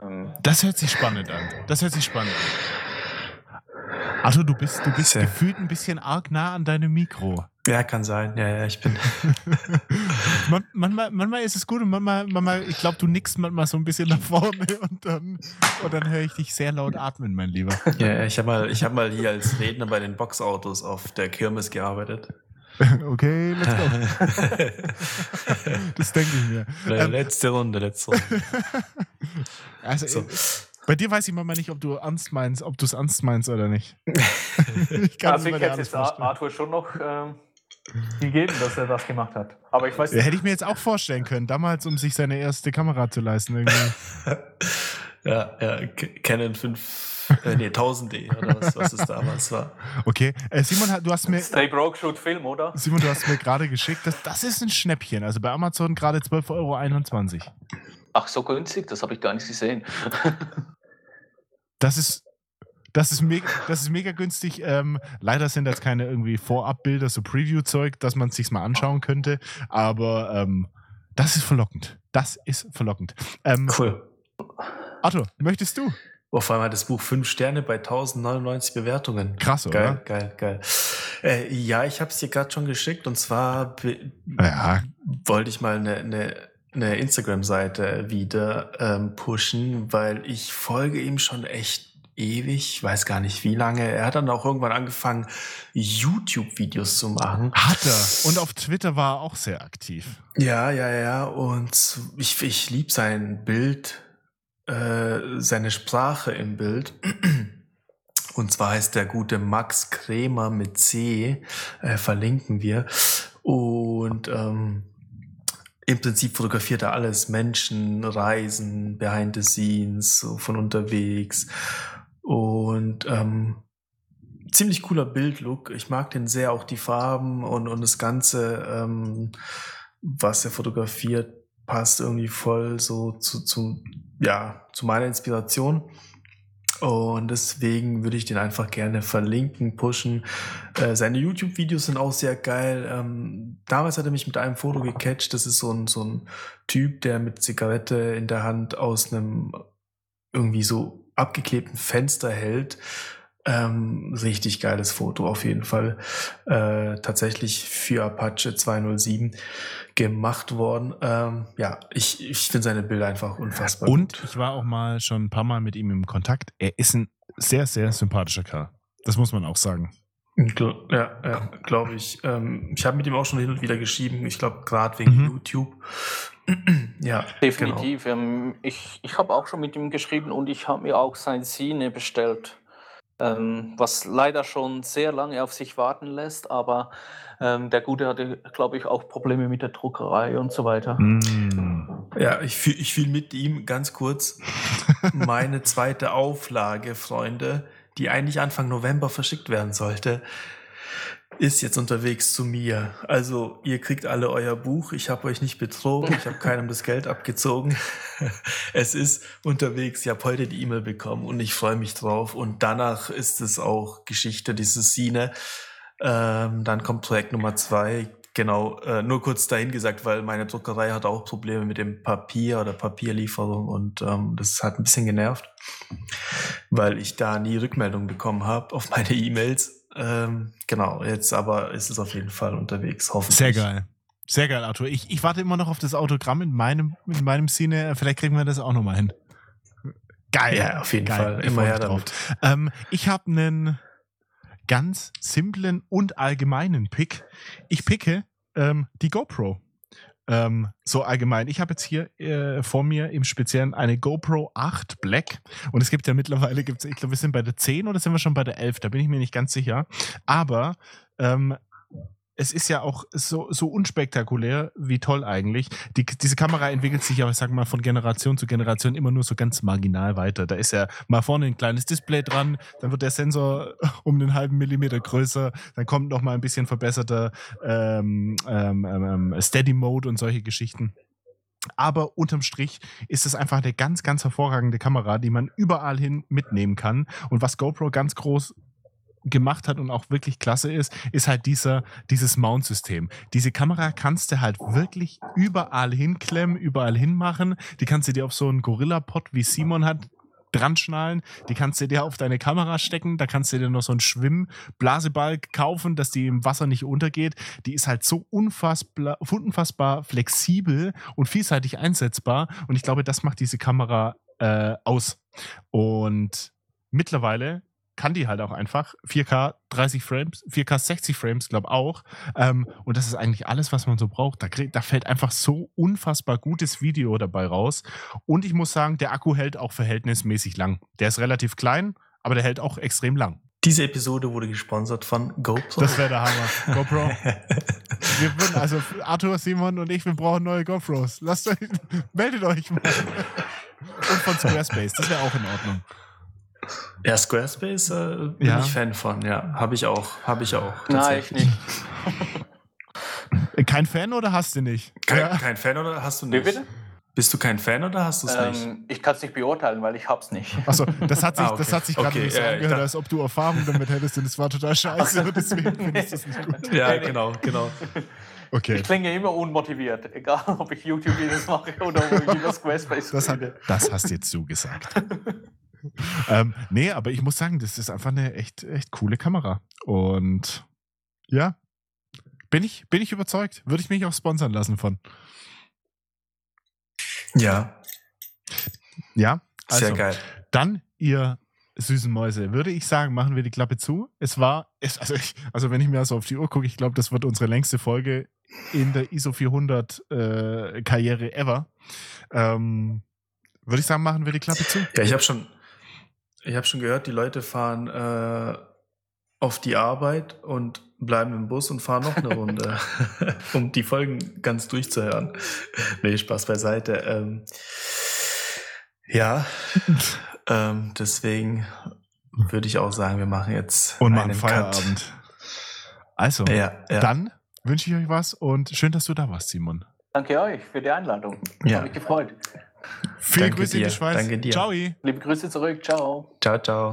Ähm, Das hört sich spannend an. Das hört sich spannend an. Arthur, du bist, du bist gefühlt ein bisschen arg nah an deinem Mikro. Ja, kann sein. Ja, ja, ich bin. Man, manchmal, manchmal ist es gut und manchmal, manchmal ich glaube, du nickst manchmal so ein bisschen nach vorne und dann, und dann höre ich dich sehr laut atmen, mein Lieber. Ja, ich habe mal, ich hab mal hier als Redner bei den Boxautos auf der Kirmes gearbeitet. Okay, let's go. Das denke ich mir. Ähm, letzte Runde, letzte Runde. Also, So. bei dir weiß ich manchmal nicht, ob du ernst meinst, ob du es ernst meinst oder nicht. ich kann also ich hätte jetzt. Arthur schon noch ähm, gegeben, dass er das gemacht hat. Aber ich weiß nicht. hätte ich mir jetzt auch vorstellen können, damals, um sich seine erste Kamera zu leisten. Irgendwie. ja, ja, Canon 5, äh, nee, 1000D oder was, was es damals war. Okay, äh, Simon, hat- du hast mir, Stay Broke Shoot Film, oder? Simon, du hast mir gerade geschickt, das, das ist ein Schnäppchen. Also bei Amazon gerade 12,21 Euro. Ach, so günstig, das habe ich gar nicht gesehen. Das ist, das ist, mega, das ist mega günstig. Ähm, leider sind das keine irgendwie Vorabbilder, so Preview-Zeug, dass man es sich mal anschauen könnte. Aber ähm, das ist verlockend. Das ist verlockend. Ähm, Cool. Arthur, möchtest du? Oh, vor allem hat das Buch 5 Sterne bei 1099 Bewertungen. Krass, Geil, oder? geil, geil. Äh, ja, ich habe es dir gerade schon geschickt und zwar Ja, wollte ich mal eine, eine, eine Instagram-Seite wieder ähm, pushen, weil ich folge ihm schon echt ewig, ich weiß gar nicht wie lange. Er hat dann auch irgendwann angefangen, YouTube-Videos zu machen. hat er. Und auf Twitter war er auch sehr aktiv. Ja, ja, ja. Und ich, ich liebe sein Bild, äh, seine Sprache im Bild. Und zwar heißt der gute Max Krämer mit C, äh, verlinken wir. Und ähm, im Prinzip fotografiert er alles, Menschen, Reisen, Behind the Scenes, so von unterwegs. Und ähm, ziemlich cooler Bildlook. Ich mag den sehr, auch die Farben und, und das Ganze, ähm, was er fotografiert, passt irgendwie voll so zu, zu, ja, zu meiner Inspiration. Und deswegen würde ich den einfach gerne verlinken, pushen. Äh, seine YouTube-Videos sind auch sehr geil. Ähm, damals hat er mich mit einem Foto gecatcht. Das ist so ein, so ein Typ, der mit Zigarette in der Hand aus einem irgendwie so abgeklebten Fenster hält. Ähm, richtig geiles Foto auf jeden Fall. Äh, tatsächlich für Apache 207 gemacht worden. Ähm, ja, ich, ich finde seine Bilder einfach unfassbar Und gut. ich war auch mal schon ein paar Mal mit ihm im Kontakt. Er ist ein sehr, sehr sympathischer Kerl. Das muss man auch sagen. Ja, ja glaube ich. Ähm, ich habe mit ihm auch schon hin und wieder geschrieben. Ich glaube, gerade wegen Mhm. YouTube. Ja, Definitiv. Ähm, ich ich habe auch schon mit ihm geschrieben und ich habe mir auch sein Sine bestellt. Ähm, was leider schon sehr lange auf sich warten lässt, aber ähm, der Gute hatte, glaube ich, auch Probleme mit der Druckerei und so weiter. Mm. Genau. Ja, ich fühle ich fühl mit ihm ganz kurz meine zweite Auflage, Freunde, die eigentlich Anfang November verschickt werden sollte, ist jetzt unterwegs zu mir. Also ihr kriegt alle euer Buch. Ich habe euch nicht betrogen. Ich habe keinem das Geld abgezogen. Es ist unterwegs. Ich habe heute die E-Mail bekommen und ich freue mich drauf. Und danach ist es auch Geschichte dieses Sine. Ähm, dann kommt Projekt Nummer zwei. genau, äh, nur kurz dahin gesagt, weil meine Druckerei hat auch Probleme mit dem Papier oder Papierlieferung und ähm, das hat ein bisschen genervt, weil ich da nie Rückmeldung bekommen habe auf meine E-Mails. Ähm, genau, jetzt aber ist es auf jeden Fall unterwegs, hoffentlich. Sehr geil. Sehr geil, Arthur. Ich, ich warte immer noch auf das Autogramm in meinem, in meinem Sinne. Vielleicht kriegen wir das auch nochmal hin. Geil. Ja, auf jeden geil. Fall. Ich Immer her damit. Ähm, ich habe einen ganz simplen und allgemeinen Pick. Ich picke ähm, die GoPro. Ähm, so allgemein. Ich habe jetzt hier äh, vor mir im Speziellen eine GoPro 8 Black. Und es gibt ja mittlerweile, gibt's, ich glaube, wir sind bei der 10 oder sind wir schon bei der 11? Da bin ich mir nicht ganz sicher. Aber ähm, es ist ja auch so, so unspektakulär, wie toll eigentlich. Die, diese Kamera entwickelt sich ja, ich sag mal, von Generation zu Generation immer nur so ganz marginal weiter. Da ist ja mal vorne ein kleines Display dran, dann wird der Sensor um einen halben Millimeter größer, dann kommt noch mal ein bisschen verbesserter ähm, ähm, ähm, Steady Mode und solche Geschichten. Aber unterm Strich ist es einfach eine ganz, ganz hervorragende Kamera, die man überall hin mitnehmen kann. Und was GoPro ganz groß gemacht hat und auch wirklich klasse ist, ist halt dieser, dieses Mount-System. Diese Kamera kannst du halt wirklich überall hinklemmen, überall hinmachen. Die kannst du dir auf so einen Gorilla-Pod, wie Simon hat, dran schnallen. Die kannst du dir auf deine Kamera stecken. Da kannst du dir noch so einen Schwimmblasebalg kaufen, dass die im Wasser nicht untergeht. Die ist halt so unfassbar, unfassbar flexibel und vielseitig einsetzbar. Und ich glaube, das macht diese Kamera äh, aus. Und mittlerweile kann die halt auch einfach 4K 30 Frames, 4K 60 Frames, glaube auch. Ähm, und das ist eigentlich alles, was man so braucht. Da, krieg, da fällt einfach so unfassbar gutes Video dabei raus. Und ich muss sagen, der Akku hält auch verhältnismäßig lang. Der ist relativ klein, aber der hält auch extrem lang. Diese Episode wurde gesponsert von GoPro. Das wäre der Hammer. GoPro. Wir würden, also Arthur, Simon und ich, wir brauchen neue GoPros. Lasst euch, meldet euch mal. Und von Squarespace, das wäre auch in Ordnung. Ja, Squarespace äh, bin Ja. ich Fan von, ja. Habe ich auch. Habe ich auch. Nein, ich tatsächlich. nicht. Kein Fan oder hast du nicht? Kein, Ja. kein Fan oder hast du Wie nicht? bitte? Bist du kein Fan oder hast du es nicht? Ähm, ich kann es nicht beurteilen, weil ich hab's nicht. Achso, das hat sich, Ah, okay. das hat sich gerade Okay, nicht so ich angehört, dachte- als ob du Erfahrung damit hättest und es war total scheiße deswegen finde ich das nicht gut. Ja, Nee, nee. genau, genau. Okay. Ich klinge immer unmotiviert, egal ob ich YouTube-Videos mache oder ob ich über Squarespace Das, hat, das hast jetzt du gesagt. ähm, nee, aber ich muss sagen, das ist einfach eine echt, echt coole Kamera. Und ja, bin ich, bin ich überzeugt. Würde ich mich auch sponsern lassen von. Ja, Ja, also sehr geil. dann, ihr süßen Mäuse, würde ich sagen, machen wir die Klappe zu. Es war, es, also, ich, also wenn ich mir so auf die Uhr gucke, ich glaube, das wird unsere längste Folge in der ISO 400 äh, Karriere ever. Ähm, würde ich sagen, machen wir die Klappe zu. Ja, ich habe schon, ich habe schon gehört, die Leute fahren äh, auf die Arbeit und bleiben im Bus und fahren noch eine Runde, um die Folgen ganz durchzuhören. Nee, Spaß beiseite. Ähm, ja, ähm, deswegen würde ich auch sagen, wir machen jetzt Und machen einen Feierabend. Also, Cut. Ja, ja. dann wünsche ich euch was und schön, dass du da warst, Simon. Danke euch für die Einladung. Ja. Habe mich gefreut. Viele Danke Grüße in dir. die Schweiz. Danke dir. Ciao. Liebe Grüße zurück. Ciao. Ciao, ciao.